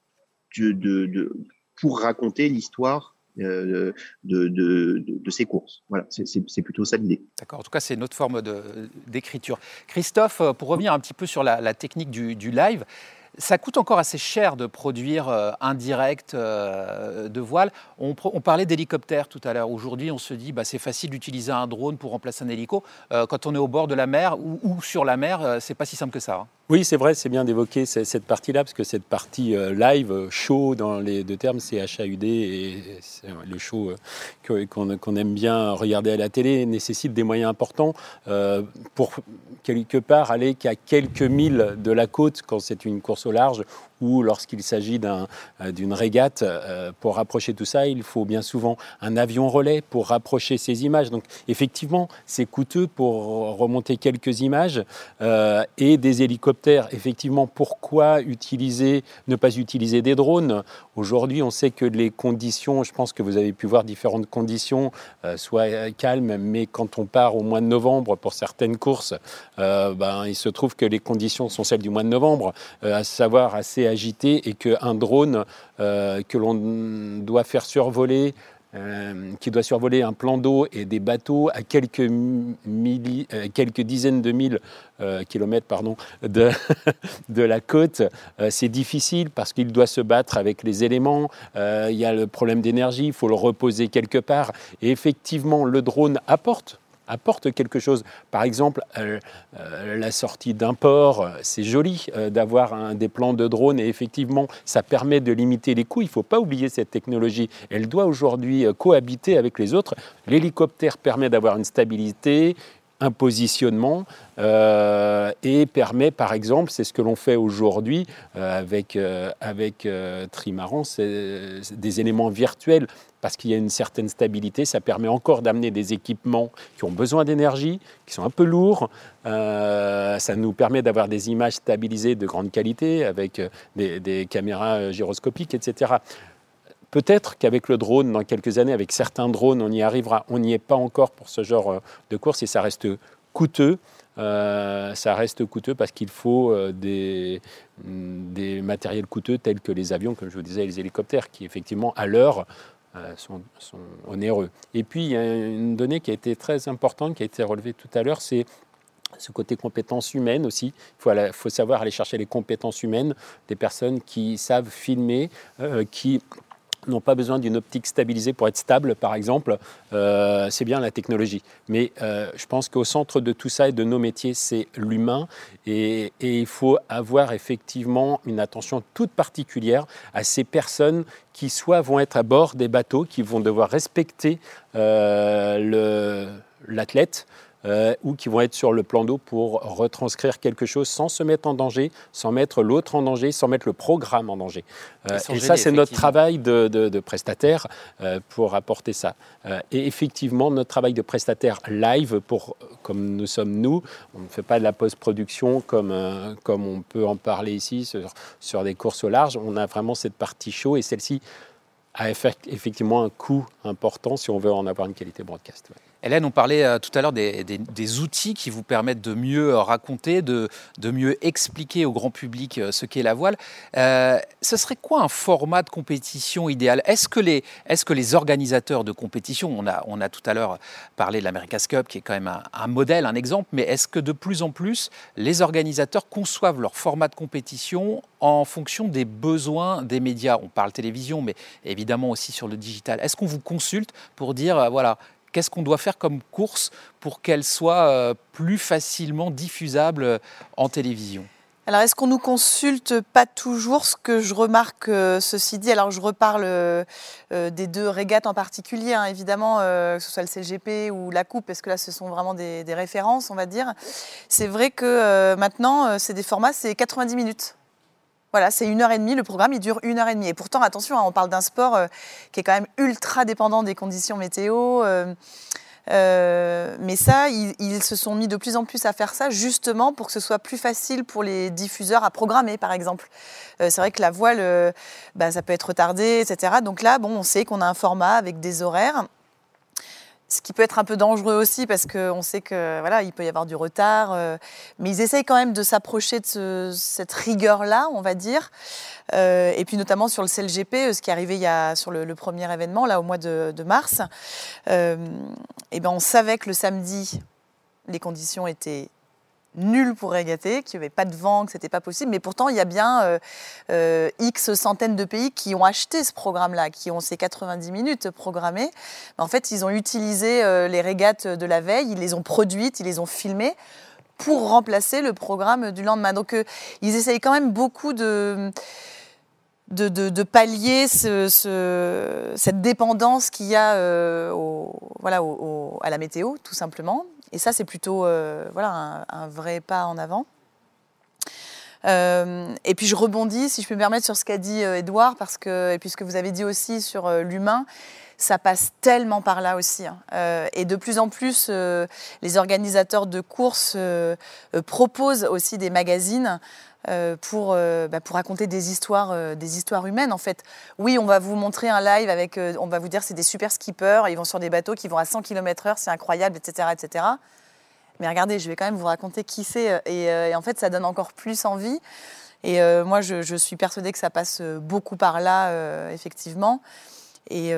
de pour raconter l'histoire euh, de, de, de, ces courses. Voilà, c'est plutôt ça l'idée. D'accord, en tout cas, c'est une autre forme d'écriture. Christophe, euh, pour revenir un petit peu sur la, la technique du, du live, ça coûte encore assez cher de produire euh, un direct euh, de voile. On, parlait d'hélicoptère tout à l'heure. Aujourd'hui, on se dit bah, c'est facile d'utiliser un drone pour remplacer un hélico. Euh, quand on est au bord de la mer ou, sur la mer, c'est pas si simple que ça. Hein. Oui, c'est vrai, c'est bien d'évoquer cette partie-là, parce que cette partie live, show dans les deux termes, c'est HAUD et le show qu'on aime bien regarder à la télé nécessite des moyens importants pour quelque part aller qu'à quelques milles de la côte quand c'est une course au large lorsqu'il s'agit d'une régate, pour rapprocher tout ça, il faut bien souvent un avion relais pour rapprocher ces images. Donc effectivement, c'est coûteux pour remonter quelques images et des hélicoptères. Effectivement, pourquoi utiliser, ne pas utiliser des drones? Aujourd'hui, on sait que les conditions, je pense que vous avez pu voir différentes conditions, euh, soit calmes, mais quand on part au mois de novembre pour certaines courses, euh, ben, il se trouve que les conditions sont celles du mois de novembre, euh, à savoir assez agitées, et qu'un drone que l'on doit faire survoler euh, qui doit survoler un plan d'eau et des bateaux à quelques, euh, dizaines de mille euh, kilomètres pardon, de, de la côte, c'est difficile parce qu'il doit se battre avec les éléments. il y a le problème d'énergie, il faut le reposer quelque part. Et effectivement, le drone apporte apporte quelque chose. Par exemple, euh, euh, la sortie d'un port, c'est joli euh, d'avoir des plans de drone et effectivement, ça permet de limiter les coûts. Il ne faut pas oublier cette technologie. Elle doit aujourd'hui cohabiter avec les autres. L'hélicoptère permet d'avoir une stabilité, un positionnement et permet, par exemple, c'est ce que l'on fait aujourd'hui avec, avec Trimaran, c'est des éléments virtuels parce qu'il y a une certaine stabilité. Ça permet encore d'amener des équipements qui ont besoin d'énergie, qui sont un peu lourds. Euh, ça nous permet d'avoir des images stabilisées de grande qualité avec euh, des, caméras euh, gyroscopiques, etc. Peut-être qu'avec le drone, dans quelques années, avec certains drones, on y arrivera. On n'y est pas encore pour ce genre de course et ça reste coûteux. ça reste coûteux parce qu'il faut des, des matériels coûteux tels que les avions, comme je vous disais, les hélicoptères, qui effectivement, à l'heure, euh, sont, onéreux. Et puis, il y a une donnée qui a été très importante, qui a été relevée tout à l'heure, c'est ce côté compétences humaines aussi. Il faut, savoir aller chercher les compétences humaines des personnes qui savent filmer, euh, qui n'ont pas besoin d'une optique stabilisée pour être stable, par exemple, euh, c'est bien la technologie. Mais euh, je pense qu'au centre de tout ça et de nos métiers, c'est l'humain. Et, il faut avoir effectivement une attention toute particulière à ces personnes qui soit vont être à bord des bateaux, qui vont devoir respecter euh, l'athlète, euh, ou qui vont être sur le plan d'eau pour retranscrire quelque chose sans se mettre en danger, sans mettre l'autre en danger, sans mettre le programme en danger. Euh, et ça, c'est notre travail de, de, prestataire euh, pour apporter ça. et effectivement, notre travail de prestataire live, pour, comme nous sommes nous, on ne fait pas de la post-production comme, comme on peut en parler ici sur, sur des courses au large. On a vraiment cette partie show et celle-ci a effectivement un coût important si on veut en avoir une qualité broadcast. Hélène, on parlait euh, tout à l'heure des, outils qui vous permettent de mieux euh, raconter, de, mieux expliquer au grand public euh, ce qu'est la voile. ce serait quoi un format de compétition idéal? Est-ce que, les, est que les organisateurs de compétition, on a, on a tout à l'heure parlé de l'America's Cup qui est quand même un, un modèle, un exemple, mais est-ce que de plus en plus les organisateurs conçoivent leur format de compétition en fonction des besoins des médias? On parle télévision, mais évidemment aussi sur le digital. Est-ce qu'on vous consulte pour dire, voilà, Qu'est-ce qu'on doit faire comme course pour qu'elle soit euh, plus facilement diffusable euh, en télévision? Alors, est-ce qu'on nous consulte pas toujours? Ce que je remarque, euh, ceci dit, alors je reparle des deux régates en particulier, hein, évidemment, que ce soit le CGP ou la Coupe, parce que là, ce sont vraiment des références, on va dire. C'est vrai que maintenant, c'est des formats, c'est 90 minutes. Voilà, c'est une heure et demie. Le programme, il dure une heure et demie. Et pourtant, attention, hein, on parle d'un sport euh, qui est quand même ultra dépendant des conditions météo. Euh, euh, mais ça, ils, se sont mis de plus en plus à faire ça justement pour que ce soit plus facile pour les diffuseurs à programmer, par exemple. c'est vrai que la voile, bah, ça peut être retardé, etc. Donc là, bon, on sait qu'on a un format avec des horaires ce qui peut être un peu dangereux aussi parce qu'on sait que voilà, il peut y avoir du retard, euh, mais ils essayent quand même de s'approcher de cette rigueur-là, on va dire. Euh, et puis notamment sur le CLGP, euh, ce qui est arrivé sur le, premier événement là au mois de, mars, et ben on savait que le samedi les conditions étaient nul pour régater, qu'il n'y avait pas de vent, que ce n'était pas possible. Mais pourtant, il y a bien euh, euh, X centaines de pays qui ont acheté ce programme-là, qui ont ces 90 minutes programmées. En fait, ils ont utilisé euh, les régates de la veille, ils les ont produites, ils les ont filmées pour remplacer le programme du lendemain. Donc, ils essayent quand même beaucoup de... De, pallier ce, cette dépendance qu'il y a voilà, à la météo, tout simplement. Et ça, c'est plutôt euh, voilà, un, vrai pas en avant. et puis je rebondis, si je peux me permettre, sur ce qu'a dit Edouard, parce que, et puisque vous avez dit aussi sur l'humain, ça passe tellement par là aussi. Hein. et de plus en plus, les organisateurs de courses proposent aussi des magazines euh, pour, euh, bah, pour raconter des histoires, euh, des histoires humaines en fait. Oui, on va vous montrer un live avec, on va vous dire c'est des super skippers, ils vont sur des bateaux qui vont à 100 km/h, c'est incroyable, etc., etc. Mais regardez, je vais quand même vous raconter qui c'est et, en fait ça donne encore plus envie. Et moi je, suis persuadée que ça passe beaucoup par là effectivement et,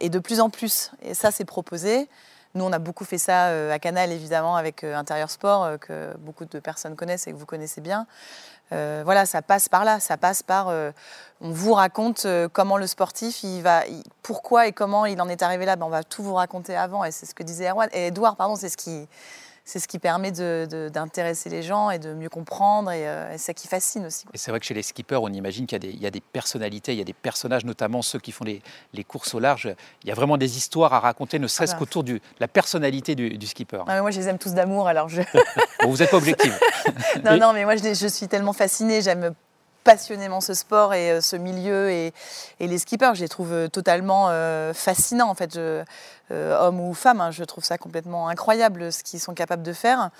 et, de plus en plus. Et ça c'est proposé. Nous, on a beaucoup fait ça à Canal, évidemment, avec Intérieur Sport, que beaucoup de personnes connaissent et que vous connaissez bien. Euh, voilà, ça passe par là, ça passe par. Euh, on vous raconte euh, comment le sportif, il va, pourquoi et comment il en est arrivé là. Ben, on va tout vous raconter avant, et c'est ce que disait Erwan. Et Edouard, pardon, c'est ce qui, c'est ce qui permet d'intéresser les gens et de mieux comprendre, et, c'est ça qui fascine aussi. Et c'est vrai que chez les skippers, on imagine qu'il y, a des personnalités, il y a des personnages, notamment ceux qui font les, courses au large. Il y a vraiment des histoires à raconter, ne serait-ce ah bah. qu'autour de la personnalité du, skipper. Ah, moi, je les aime tous d'amour, alors je. vous n'êtes pas objective. non, non, mais moi, je, je suis tellement fascinée, j'aime passionnément ce sport et euh, ce milieu et, les skippers. Je les trouve euh, totalement euh, fascinants, en fait, hommes ou femmes. Hein. je trouve ça complètement incroyable ce qu'ils sont capables de faire.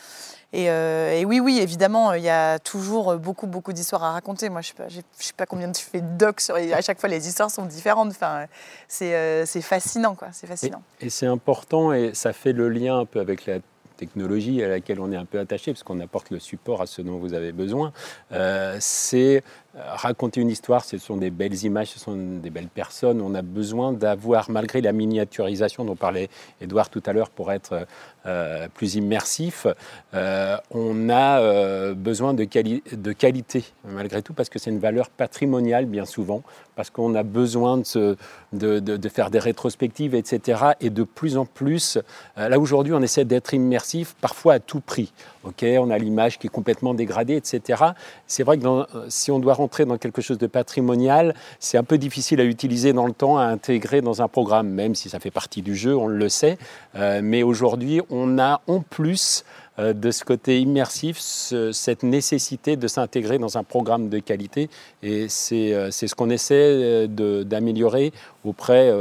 Et, oui, oui, évidemment, il y a toujours beaucoup, beaucoup d'histoires à raconter. Moi, je ne sais, sais, pas combien tu fais de docs sur. À chaque fois, les histoires sont différentes. Enfin, c'est fascinant, quoi. C'est fascinant. Et, et c'est important et ça fait le lien un peu avec la technologie à laquelle on est un peu attaché, parce qu'on apporte le support à ce dont vous avez besoin, euh, c'est raconter une histoire, ce sont des belles images, ce sont des belles personnes. On a besoin d'avoir, malgré la miniaturisation dont parlait Edouard tout à l'heure, pour être euh, plus immersif, on a besoin de, de, qualité, malgré tout, parce que c'est une valeur patrimoniale, bien souvent, parce qu'on a besoin de, faire des rétrospectives, etc. Et de plus en plus, là aujourd'hui, on essaie d'être immersif parfois à tout prix. Ok, on a l'image qui est complètement dégradée, etc. C'est vrai que euh, si on doit rentrer dans quelque chose de patrimonial, c'est un peu difficile à utiliser dans le temps, à intégrer dans un programme, même si ça fait partie du jeu, on le sait. Euh, mais aujourd'hui, on a en plus euh, de ce côté immersif, cette nécessité de s'intégrer dans un programme de qualité. Et c'est ce qu'on essaie d'améliorer auprès,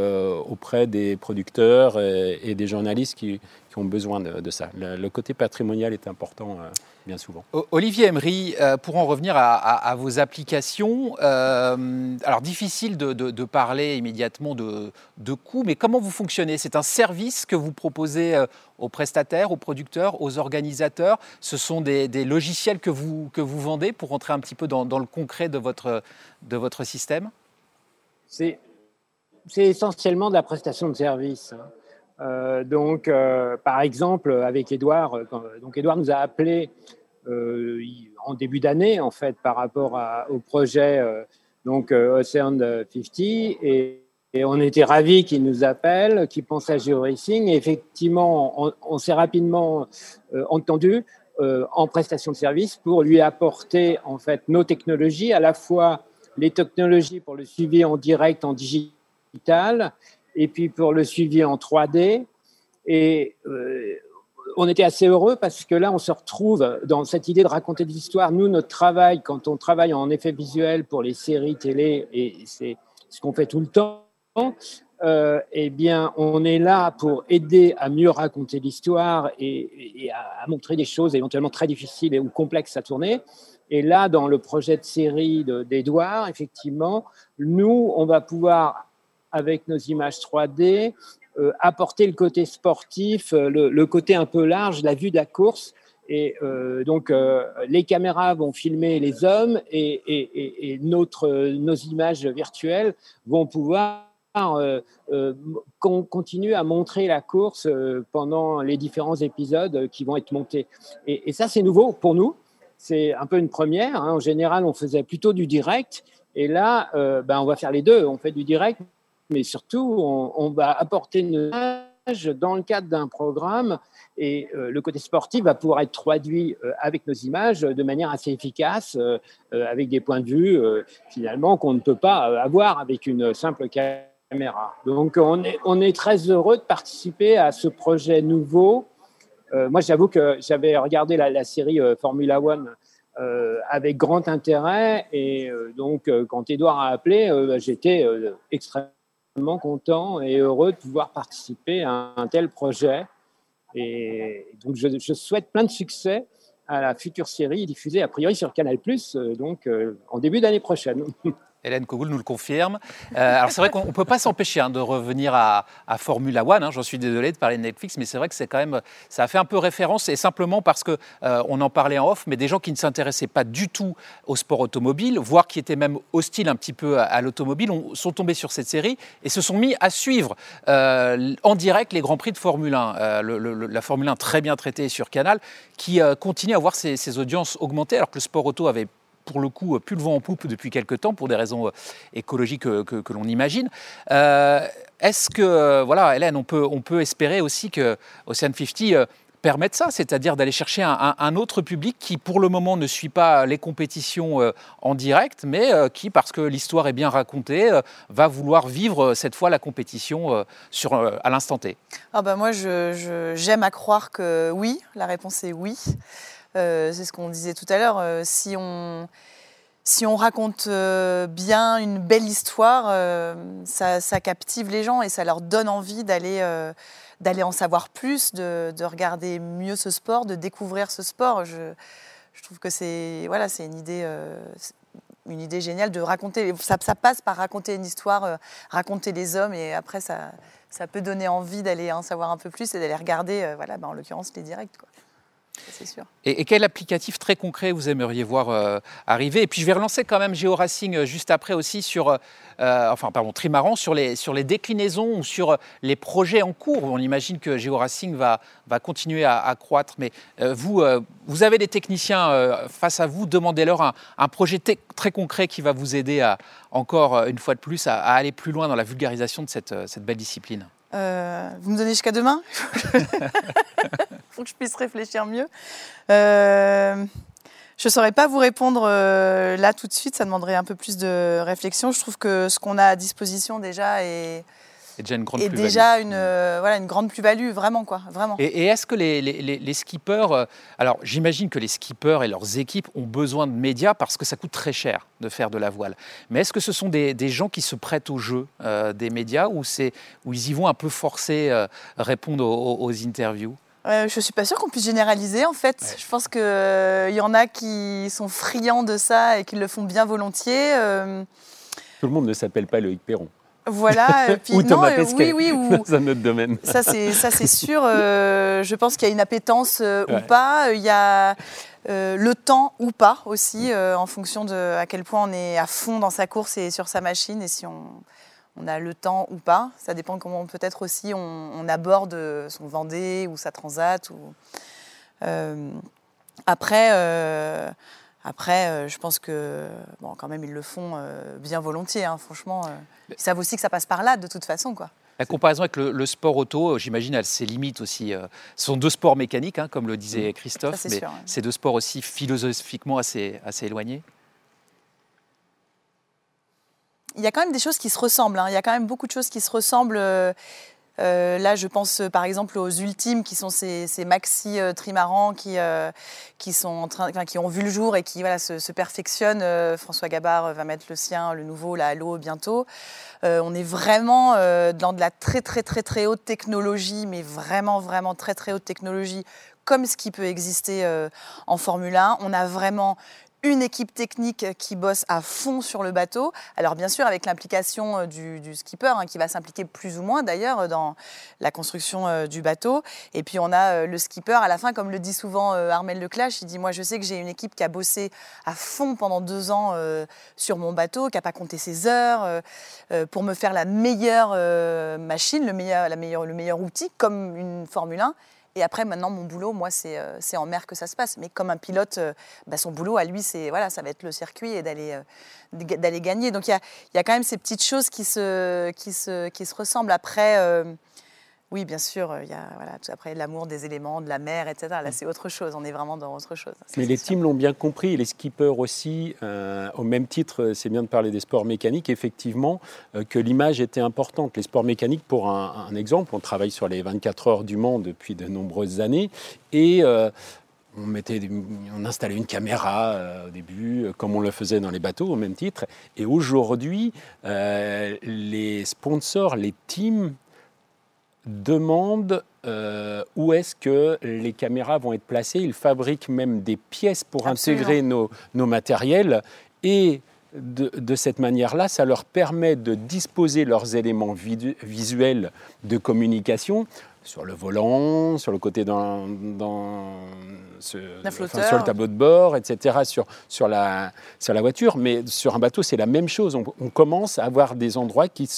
auprès des producteurs et des journalistes qui, qui ont besoin de, ça. Le, côté patrimonial est important euh, bien souvent. Olivier Emery, euh, pour en revenir à, vos applications, euh, alors difficile de, parler immédiatement de, de coûts, mais comment vous fonctionnez? C'est un service que vous proposez aux prestataires, aux producteurs, aux organisateurs? Ce sont des, logiciels que vous, que vous vendez pour rentrer un petit peu dans, le concret de votre, de votre système? C'est essentiellement de la prestation de service. Hein. Euh, donc, euh, par exemple, avec Edouard, euh, donc Edouard nous a appelé en début d'année, en fait, par rapport au projet donc Ocean 50, et, on était ravis qu'il nous appelle, qu'il pense à GeoRacing. Effectivement, on, s'est rapidement entendu en prestation de service pour lui apporter en fait nos technologies, à la fois les technologies pour le suivi en direct, en digital, et puis pour le suivi en 3D. Et euh, on était assez heureux parce que là, on se retrouve dans cette idée de raconter des histoires. Nous, notre travail, quand on travaille en effet visuel pour les séries télé, et c'est ce qu'on fait tout le temps, euh, eh bien, on est là pour aider à mieux raconter l'histoire et, à, montrer des choses éventuellement très difficiles ou complexes à tourner. Et là, dans le projet de série d'Edouard, effectivement, nous, on va pouvoir avec nos images 3D, euh, apporter le côté sportif, euh, le, côté un peu large, la vue de la course. Et euh, donc, les caméras vont filmer les hommes et, notre, nos images virtuelles vont pouvoir continuer à montrer la course pendant les différents épisodes qui vont être montés. Et, ça, c'est nouveau pour nous. C'est un peu une première. Hein. En général, on faisait plutôt du direct. Et là, ben, on va faire les deux. On fait du direct, mais surtout, on, va apporter une dans le cadre d'un programme et euh, le côté sportif va pouvoir être traduit euh, avec nos images de manière assez efficace, euh, avec des points de vue finalement qu'on ne peut pas avoir avec une simple caméra. Donc on est, on est très heureux de participer à ce projet nouveau. moi j'avoue que j'avais regardé la, série Formula One avec grand intérêt. Et donc, quand Edouard a appelé, bah, j'étais extrêmement content et heureux de pouvoir participer à un tel projet. Et donc, je, souhaite plein de succès à la future série diffusée a priori sur Canal+, donc en début d'année prochaine. Hélène Kogoul nous le confirme. Euh, alors c'est vrai qu'on ne peut pas s'empêcher hein, de revenir à, Formula One. Hein. J'en suis désolé de parler de Netflix, mais c'est vrai que c'est quand même, ça a fait un peu référence et simplement parce que euh, on en parlait en off, mais des gens qui ne s'intéressaient pas du tout au sport automobile, voire qui étaient même hostiles un petit peu à, l'automobile, sont tombés sur cette série et se sont mis à suivre euh, en direct les grands prix de Formule 1. la Formule 1 très bien traitée sur Canal, qui continue à voir ses, ses audiences augmenter alors que le sport auto avait pour le coup plus le vent en poupe depuis quelques temps pour des raisons euh, écologiques que, l'on imagine. Euh, est-ce que, euh, voilà, Hélène, on peut, on peut espérer aussi que Ocean 50 permette ça, c'est-à-dire d'aller chercher un, autre public qui, pour le moment, ne suit pas les compétitions en direct, mais qui, parce que l'histoire est bien racontée, va vouloir vivre cette fois la compétition à l'instant T? Ah bah Moi, j'aime à croire que oui, la réponse est oui. Euh, c'est ce qu'on disait tout à l'heure. Euh, si on si on raconte euh, bien une belle histoire, ça, captive les gens et ça leur donne envie d'aller en savoir plus, de, regarder mieux ce sport, de découvrir ce sport. Je, trouve que c'est voilà, une idée. une idée géniale de raconter, ça, passe par raconter une histoire, raconter les hommes, et après ça, ça peut donner envie d'aller en savoir un peu plus et d'aller regarder, voilà, ben, en l'occurrence les directs. Quoi. Et, quel applicatif très concret vous aimeriez voir euh, arriver? Et puis je vais relancer quand même GeoRacing euh, juste après aussi sur, euh, enfin pardon, Trimaran, sur les, sur les déclinaisons ou sur les projets en cours. On imagine que GeoRacing va, va continuer à, croître, mais vous, vous avez des techniciens face à vous, demandez-leur un, un, projet très concret qui va vous aider à, encore une fois de plus à, à aller plus loin dans la vulgarisation de cette, cette belle discipline. vous me donnez jusqu'à demain? faut que je puisse réfléchir mieux. Euh, je ne saurais pas vous répondre euh, là tout de suite, ça demanderait un peu plus de réflexion. Je trouve que ce qu'on a à disposition déjà est, déjà une grande et déjà une, euh, voilà, une grande plus-value, vraiment. Quoi, vraiment. Et, est-ce que les, les, les, skippers, euh, alors j'imagine que les skippers et leurs équipes ont besoin de médias parce que ça coûte très cher de faire de la voile. Mais est-ce que ce sont des, des, gens qui se prêtent au jeu euh, des médias ou, où ils y vont un peu forcer, répondre aux, interviews? Je ne suis pas sûre qu'on puisse généraliser en fait. Je pense qu'il y en a qui sont friands de ça et qui le font bien volontiers. Tout le monde ne s'appelle pas Loïc Perron. Voilà. Puis, ou Thomas euh, oui, oui, dans un autre domaine. Ça, c'est, ça, c'est sûr. Euh, je pense qu'il y a une appétence euh, ou pas. Il y a le temps ou pas aussi, en fonction de à quel point on est à fond dans sa course et sur sa machine et si on, on a le temps ou pas. Ça dépend comment peut-être aussi on, on aborde son Vendée ou sa Transat. Ou, après après, euh, je pense que, bon, quand même, ils le font euh, bien volontiers, hein, franchement. Euh. ils savent aussi que ça passe par là, de toute façon, quoi. La comparaison avec le, sport auto, j'imagine, elle ses limites aussi. Ce sont deux sports mécaniques, hein, comme le disait mmh. Christophe, mais c'est deux sports aussi philosophiquement assez, assez éloignés. Il y a quand même des choses qui se ressemblent. Hein. Il y a quand même beaucoup de choses qui se ressemblent. Euh, là, je pense euh, par exemple aux ultimes, qui sont ces, maxi euh, trimarans qui, qui, sont en train, qui ont vu le jour et qui voilà, se, perfectionnent. François Gabard va mettre le sien, le nouveau, là, à l'eau bientôt. on est vraiment dans de la très très très très haute technologie, mais vraiment vraiment très très haute technologie comme ce qui peut exister en Formule 1. On a vraiment une équipe technique qui bosse à fond sur le bateau. Alors bien sûr avec l'implication euh, du, skipper hein, qui va s'impliquer plus ou moins d'ailleurs dans la construction euh, du bateau. Et puis on a euh, le skipper à la fin, comme le dit souvent Armel Leclache, il dit moi je sais que j'ai une équipe qui a bossé à fond pendant deux ans sur mon bateau, qui n'a pas compté ses heures pour me faire la meilleure machine, le meilleur, la meilleure, le meilleur outil comme une Formule 1. Et après, maintenant, mon boulot, moi, c'est euh, en mer que ça se passe. Mais comme un pilote, euh, bah, son boulot, à lui, c'est voilà, ça va être le circuit et d'aller euh, d'aller gagner. Donc il y a, y a, quand même ces petites choses qui se, qui se, qui se ressemblent. Après, oui, bien sûr, il y a voilà, après l'amour des éléments, de la mer, etc. Là, c'est autre chose. On est vraiment dans autre chose. Mais les teams l'ont bien compris, les skippers aussi. Euh, au même titre, c'est bien de parler des sports mécaniques, effectivement, euh, que l'image était importante. Les sports mécaniques, pour un, exemple, on travaille sur les 24 heures du Mans depuis de nombreuses années, et euh, on, mettait, on installait une caméra au début, comme on le faisait dans les bateaux, au même titre. Et aujourd'hui, les sponsors, les teams demandent où est-ce que les caméras vont être placées. Ils fabriquent même des pièces pour intégrer nos, nos matériels. Et de, cette manière-là, ça leur permet de disposer leurs éléments visuels de communication sur le volant, sur le côté dans, sur le tableau de bord, etc., sur, sur, la, sur la voiture. Mais sur un bateau, c'est la même chose. On, commence à avoir des endroits qui,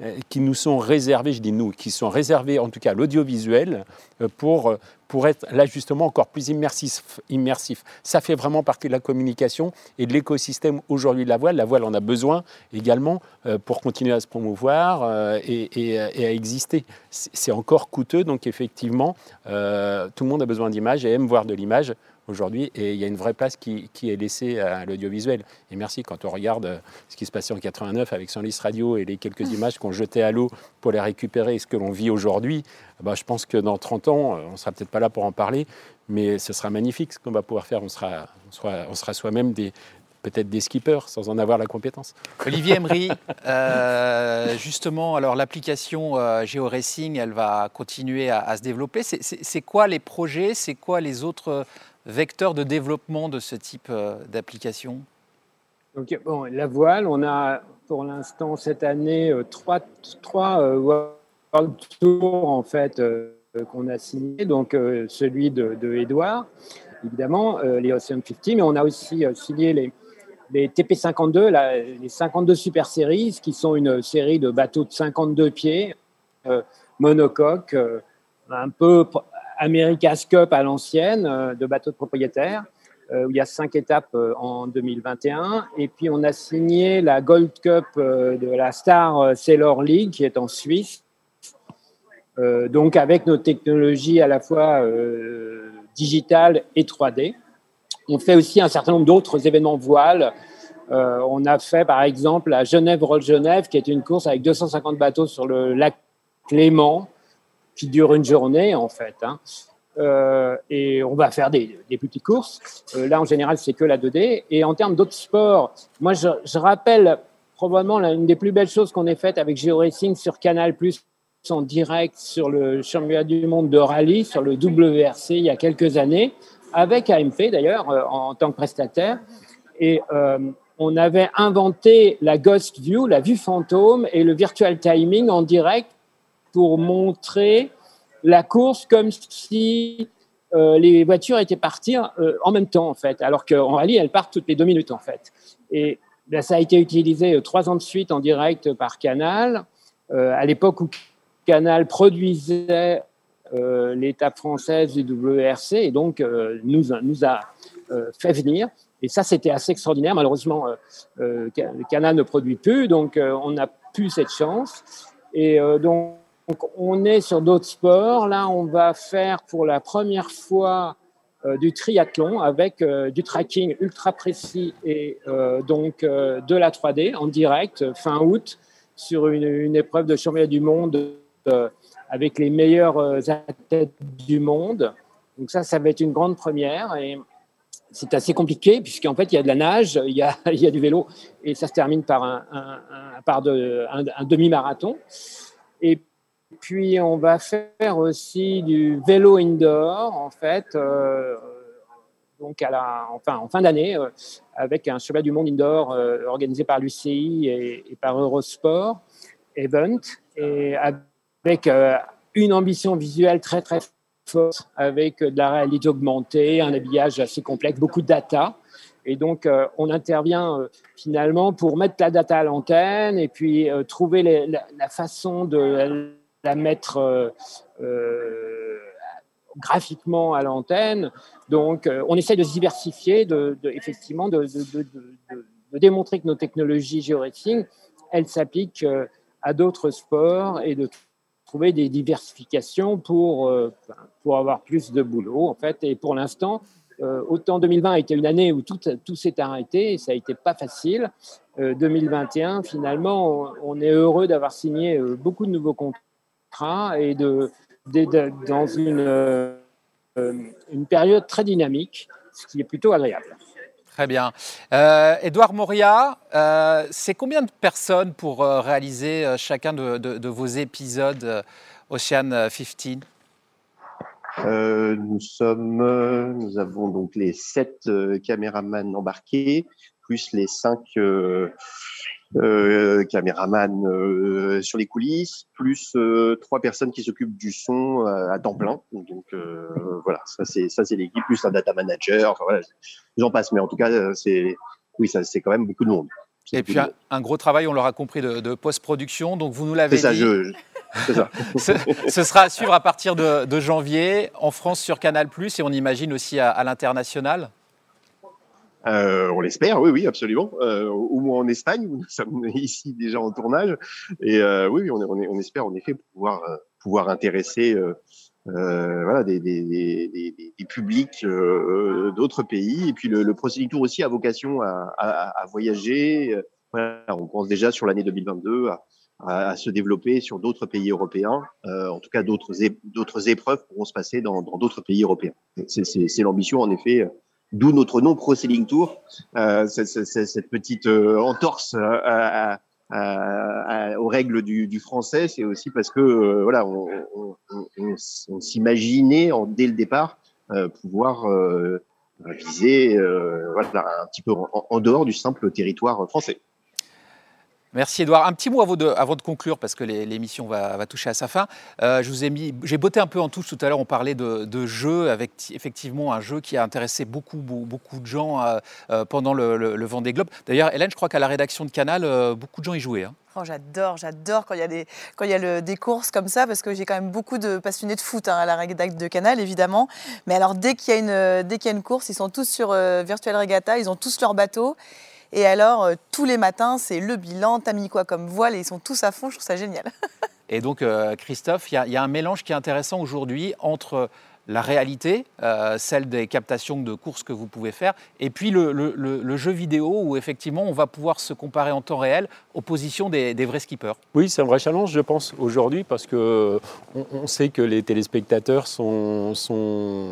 euh, qui nous sont réservés, je dis nous, qui sont réservés en tout cas à l'audiovisuel euh, pour, pour être là justement encore plus immersif. Ça fait vraiment partie de la communication et de l'écosystème aujourd'hui de la voile. La voile en a besoin également euh, pour continuer à se promouvoir et, à exister. C'est encore coûteux, donc effectivement, tout le monde a besoin d'images et aime voir de l'image aujourd'hui et il y a une vraie place qui, est laissée à l'audiovisuel. Et merci, quand on regarde euh, ce qui se passait en 89 avec Sanlis Radio et les quelques images qu'on jetait à l'eau pour les récupérer et ce que l'on vit aujourd'hui, bah, je pense que dans 30 ans, euh, on ne sera peut-être pas là pour en parler, mais ce sera magnifique ce qu'on va pouvoir faire. On sera, on sera soi-même des, peut-être des skippers sans en avoir la compétence. Olivier Emery, euh, justement, alors l'application euh, GeoRacing, elle va continuer à, se développer. C'est quoi les projets? C'est quoi les autres vecteurs de développement de ce type euh, d'application? Donc, la voile, on a pour l'instant cette année trois, trois World Tours en fait qu'on a signé. Donc, celui de, Edouard évidemment, les Ocean 50, mais on a aussi signé les, les TP52, les 52 Super Series, qui sont une série de bateaux de 52 pieds, euh, monocoque, euh, un peu America's Cup à l'ancienne, euh, de bateaux de propriétaires, où il y a cinq étapes en 2021. Et puis on a signé la Gold Cup de la Star Sailor League, qui est en Suisse. donc avec nos technologies à la fois digitales et 3D. On fait aussi un certain nombre d'autres événements voiles. Euh, on a fait par exemple la Genève-Roll-Genève, qui est une course avec 250 bateaux sur le lac Clément, qui dure une journée en fait. Hein. Euh, et on va faire des, petites courses. Euh, là, en général, c'est que la 2D. Et en termes d'autres sports, moi, je, rappelle probablement l'une des plus belles choses qu'on ait faites avec GeoRacing sur Canal+, en direct sur le championnat du monde de rallye, sur le WRC, il y a quelques années avec AMP d'ailleurs euh, en tant que prestataire. Et on avait inventé la Ghost View, la vue fantôme et le virtual timing en direct pour montrer la course comme si euh, les voitures étaient parties en même temps en fait, alors qu'en rallye elles partent toutes les deux minutes en fait. Et ben, ça a été utilisé trois ans de suite en direct par Canal, à l'époque où Canal produisait euh, l'étape française du WRC et donc euh, nous, nous a euh, fait venir. Et ça, c'était assez extraordinaire. Malheureusement, canal ne produit plus, donc on n'a plus cette chance. Et donc, on est sur d'autres sports. Là, on va faire pour la première fois du triathlon avec du tracking ultra précis et donc de la 3D en direct fin août sur une, épreuve de championnat du monde avec les meilleurs euh, athlètes du monde. Donc ça, ça va être une grande première. Et c'est assez compliqué puisqu'en fait, il y a de la nage, il y a, il y a du vélo et ça se termine par un, de, un, demi-marathon. Et puis, on va faire aussi du vélo indoor, en fait, euh, donc à la, enfin, en fin d'année, euh, avec un cheval du monde indoor organisé par l'UCI et, par Eurosport Event. Et avec euh, une ambition visuelle très très forte, avec de la réalité augmentée, un habillage assez complexe, beaucoup de data. Et donc, euh, on intervient euh, finalement pour mettre la data à l'antenne et puis trouver la, façon de la mettre graphiquement à l'antenne. Donc, on essaie de se diversifier, de, effectivement, de, de, démontrer que nos technologies géorétiques, elles s'appliquent à d'autres sports et de trouver des diversifications pour, euh, pour avoir plus de boulot, en fait. Et pour l'instant, euh, autant 2020 a été une année où tout, tout s'est arrêté et ça a été pas facile. 2021, euh, finalement, on, est heureux d'avoir signé beaucoup de nouveaux contrats et de, dans une une période très dynamique, ce qui est plutôt agréable. Très bien. Euh, Edouard Moria, euh, c'est combien de personnes pour euh, réaliser chacun de, vos épisodes Ocean 15 nous sommes, nous avons donc les sept caméramans embarqués, plus les cinq euh, caméraman euh, sur les coulisses, plus euh, trois personnes qui s'occupent du son à temps plein. Donc voilà, ça c'est ça c'est l'équipe plus un data manager. Enfin voilà, j'en passe, mais en tout cas c'est oui ça c'est quand même beaucoup de monde. Et puis un, gros travail, on l'aura compris, de, post-production. Donc vous nous l'avez dit. Ça, je, ça. ce, sera à suivre à partir de, janvier en France sur Canal+, et on imagine aussi à l'international. Euh, on l'espère, oui, oui, absolument. Euh, au moins en Espagne, où nous sommes ici déjà en tournage. Et euh, oui, on, on, on, espère en effet pouvoir euh, pouvoir intéresser euh, voilà des, des, des, des publics d'autres pays. Et puis le, le Tour aussi a vocation à, à, à voyager. Voilà, on pense déjà sur l'année 2022 à, à, se développer sur d'autres pays européens. en tout cas, d'autres épreuves pourront se passer dans d'autres pays européens. C'est l'ambition en effet d'où notre nom Pro Selling Tour, euh, cette petite euh, entorse euh, aux règles du, français, c'est aussi parce que voilà, on, s'imaginait dès le départ pouvoir viser voilà, un petit peu en, dehors du simple territoire français. Merci Edouard. Un petit mot avant de, conclure, parce que l'émission va, toucher à sa fin. Euh, je vous ai mis, j'ai botté un peu en touche tout à l'heure. On parlait de, de jeux, avec effectivement un jeu qui a intéressé beaucoup, beaucoup, de gens euh, euh, pendant le, le, Vendée Globe. D'ailleurs, Hélène, je crois qu'à la rédaction de Canal, beaucoup de gens y jouaient. Hein. Oh, j'adore, j'adore quand il y a, des, quand il y a le, des courses comme ça, parce que j'ai quand même beaucoup de passionnés de foot hein, à la rédaction de Canal, évidemment. Mais alors, dès qu'il y, a une, dès qu'il y a une course, ils sont tous sur Virtual Regatta, ils ont tous leur bateau. Et alors, euh, tous les matins, c'est le bilan, t'as mis quoi comme voile, et ils sont tous à fond, je trouve ça génial. et donc, euh, Christophe, il y, a un mélange qui est intéressant aujourd'hui entre la réalité, euh, celle des captations de courses que vous pouvez faire, et puis le, jeu vidéo où effectivement on va pouvoir se comparer en temps réel aux positions des, vrais skippers. Oui, c'est un vrai challenge, je pense, aujourd'hui, parce que on, sait que les téléspectateurs sont,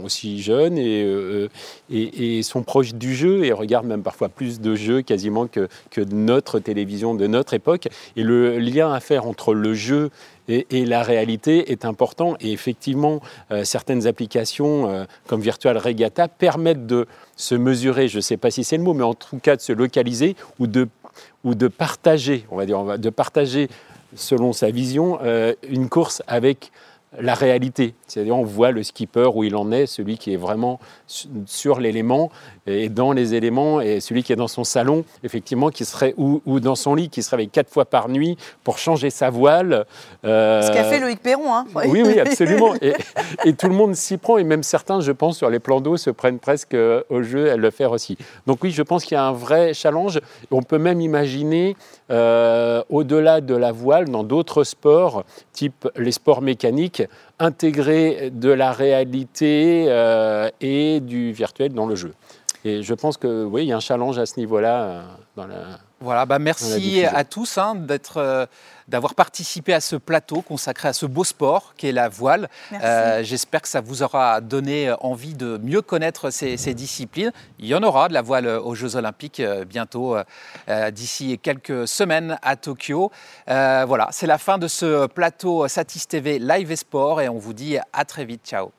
aussi jeunes euh, et, sont proches du jeu et regardent même parfois plus de jeux quasiment que notre télévision de notre époque. Et le lien à faire entre le jeu et, la réalité est important. Et effectivement, euh, certaines applications euh, comme Virtual Regatta permettent de se mesurer, je ne sais pas si c'est le mot, mais en tout cas de se localiser ou de, ou de partager, on va dire, de partager selon sa vision, euh, une course avec la réalité. C'est-à-dire on voit le skipper où il en est, celui qui est vraiment sur l'élément et dans les éléments, et celui qui est dans son salon, effectivement, qui serait ou, dans son lit, qui se réveille quatre fois par nuit pour changer sa voile. Euh, Ce qu'a fait Loïc Perron. Hein oui, oui, absolument. et, tout le monde s'y prend, et même certains, je pense, sur les plans d'eau, se prennent presque au jeu à le faire aussi. Donc oui, je pense qu'il y a un vrai challenge. On peut même imaginer, euh, au-delà de la voile, dans d'autres sports, type les sports mécaniques, intégrer de la réalité euh, et du virtuel dans le jeu. Et je pense que oui, il y a un challenge à ce niveau-là euh. Voilà, bah merci à tous hein, d'être. Euh, d'avoir participé à ce plateau consacré à ce beau sport qui est la voile. Euh, j'espère que ça vous aura donné envie de mieux connaître ces, ces, disciplines. Il y en aura de la voile aux Jeux Olympiques bientôt, d'ici quelques semaines à Tokyo. voilà, c'est la fin de ce plateau Satis TV Live et Sport et on vous dit à très vite. Ciao.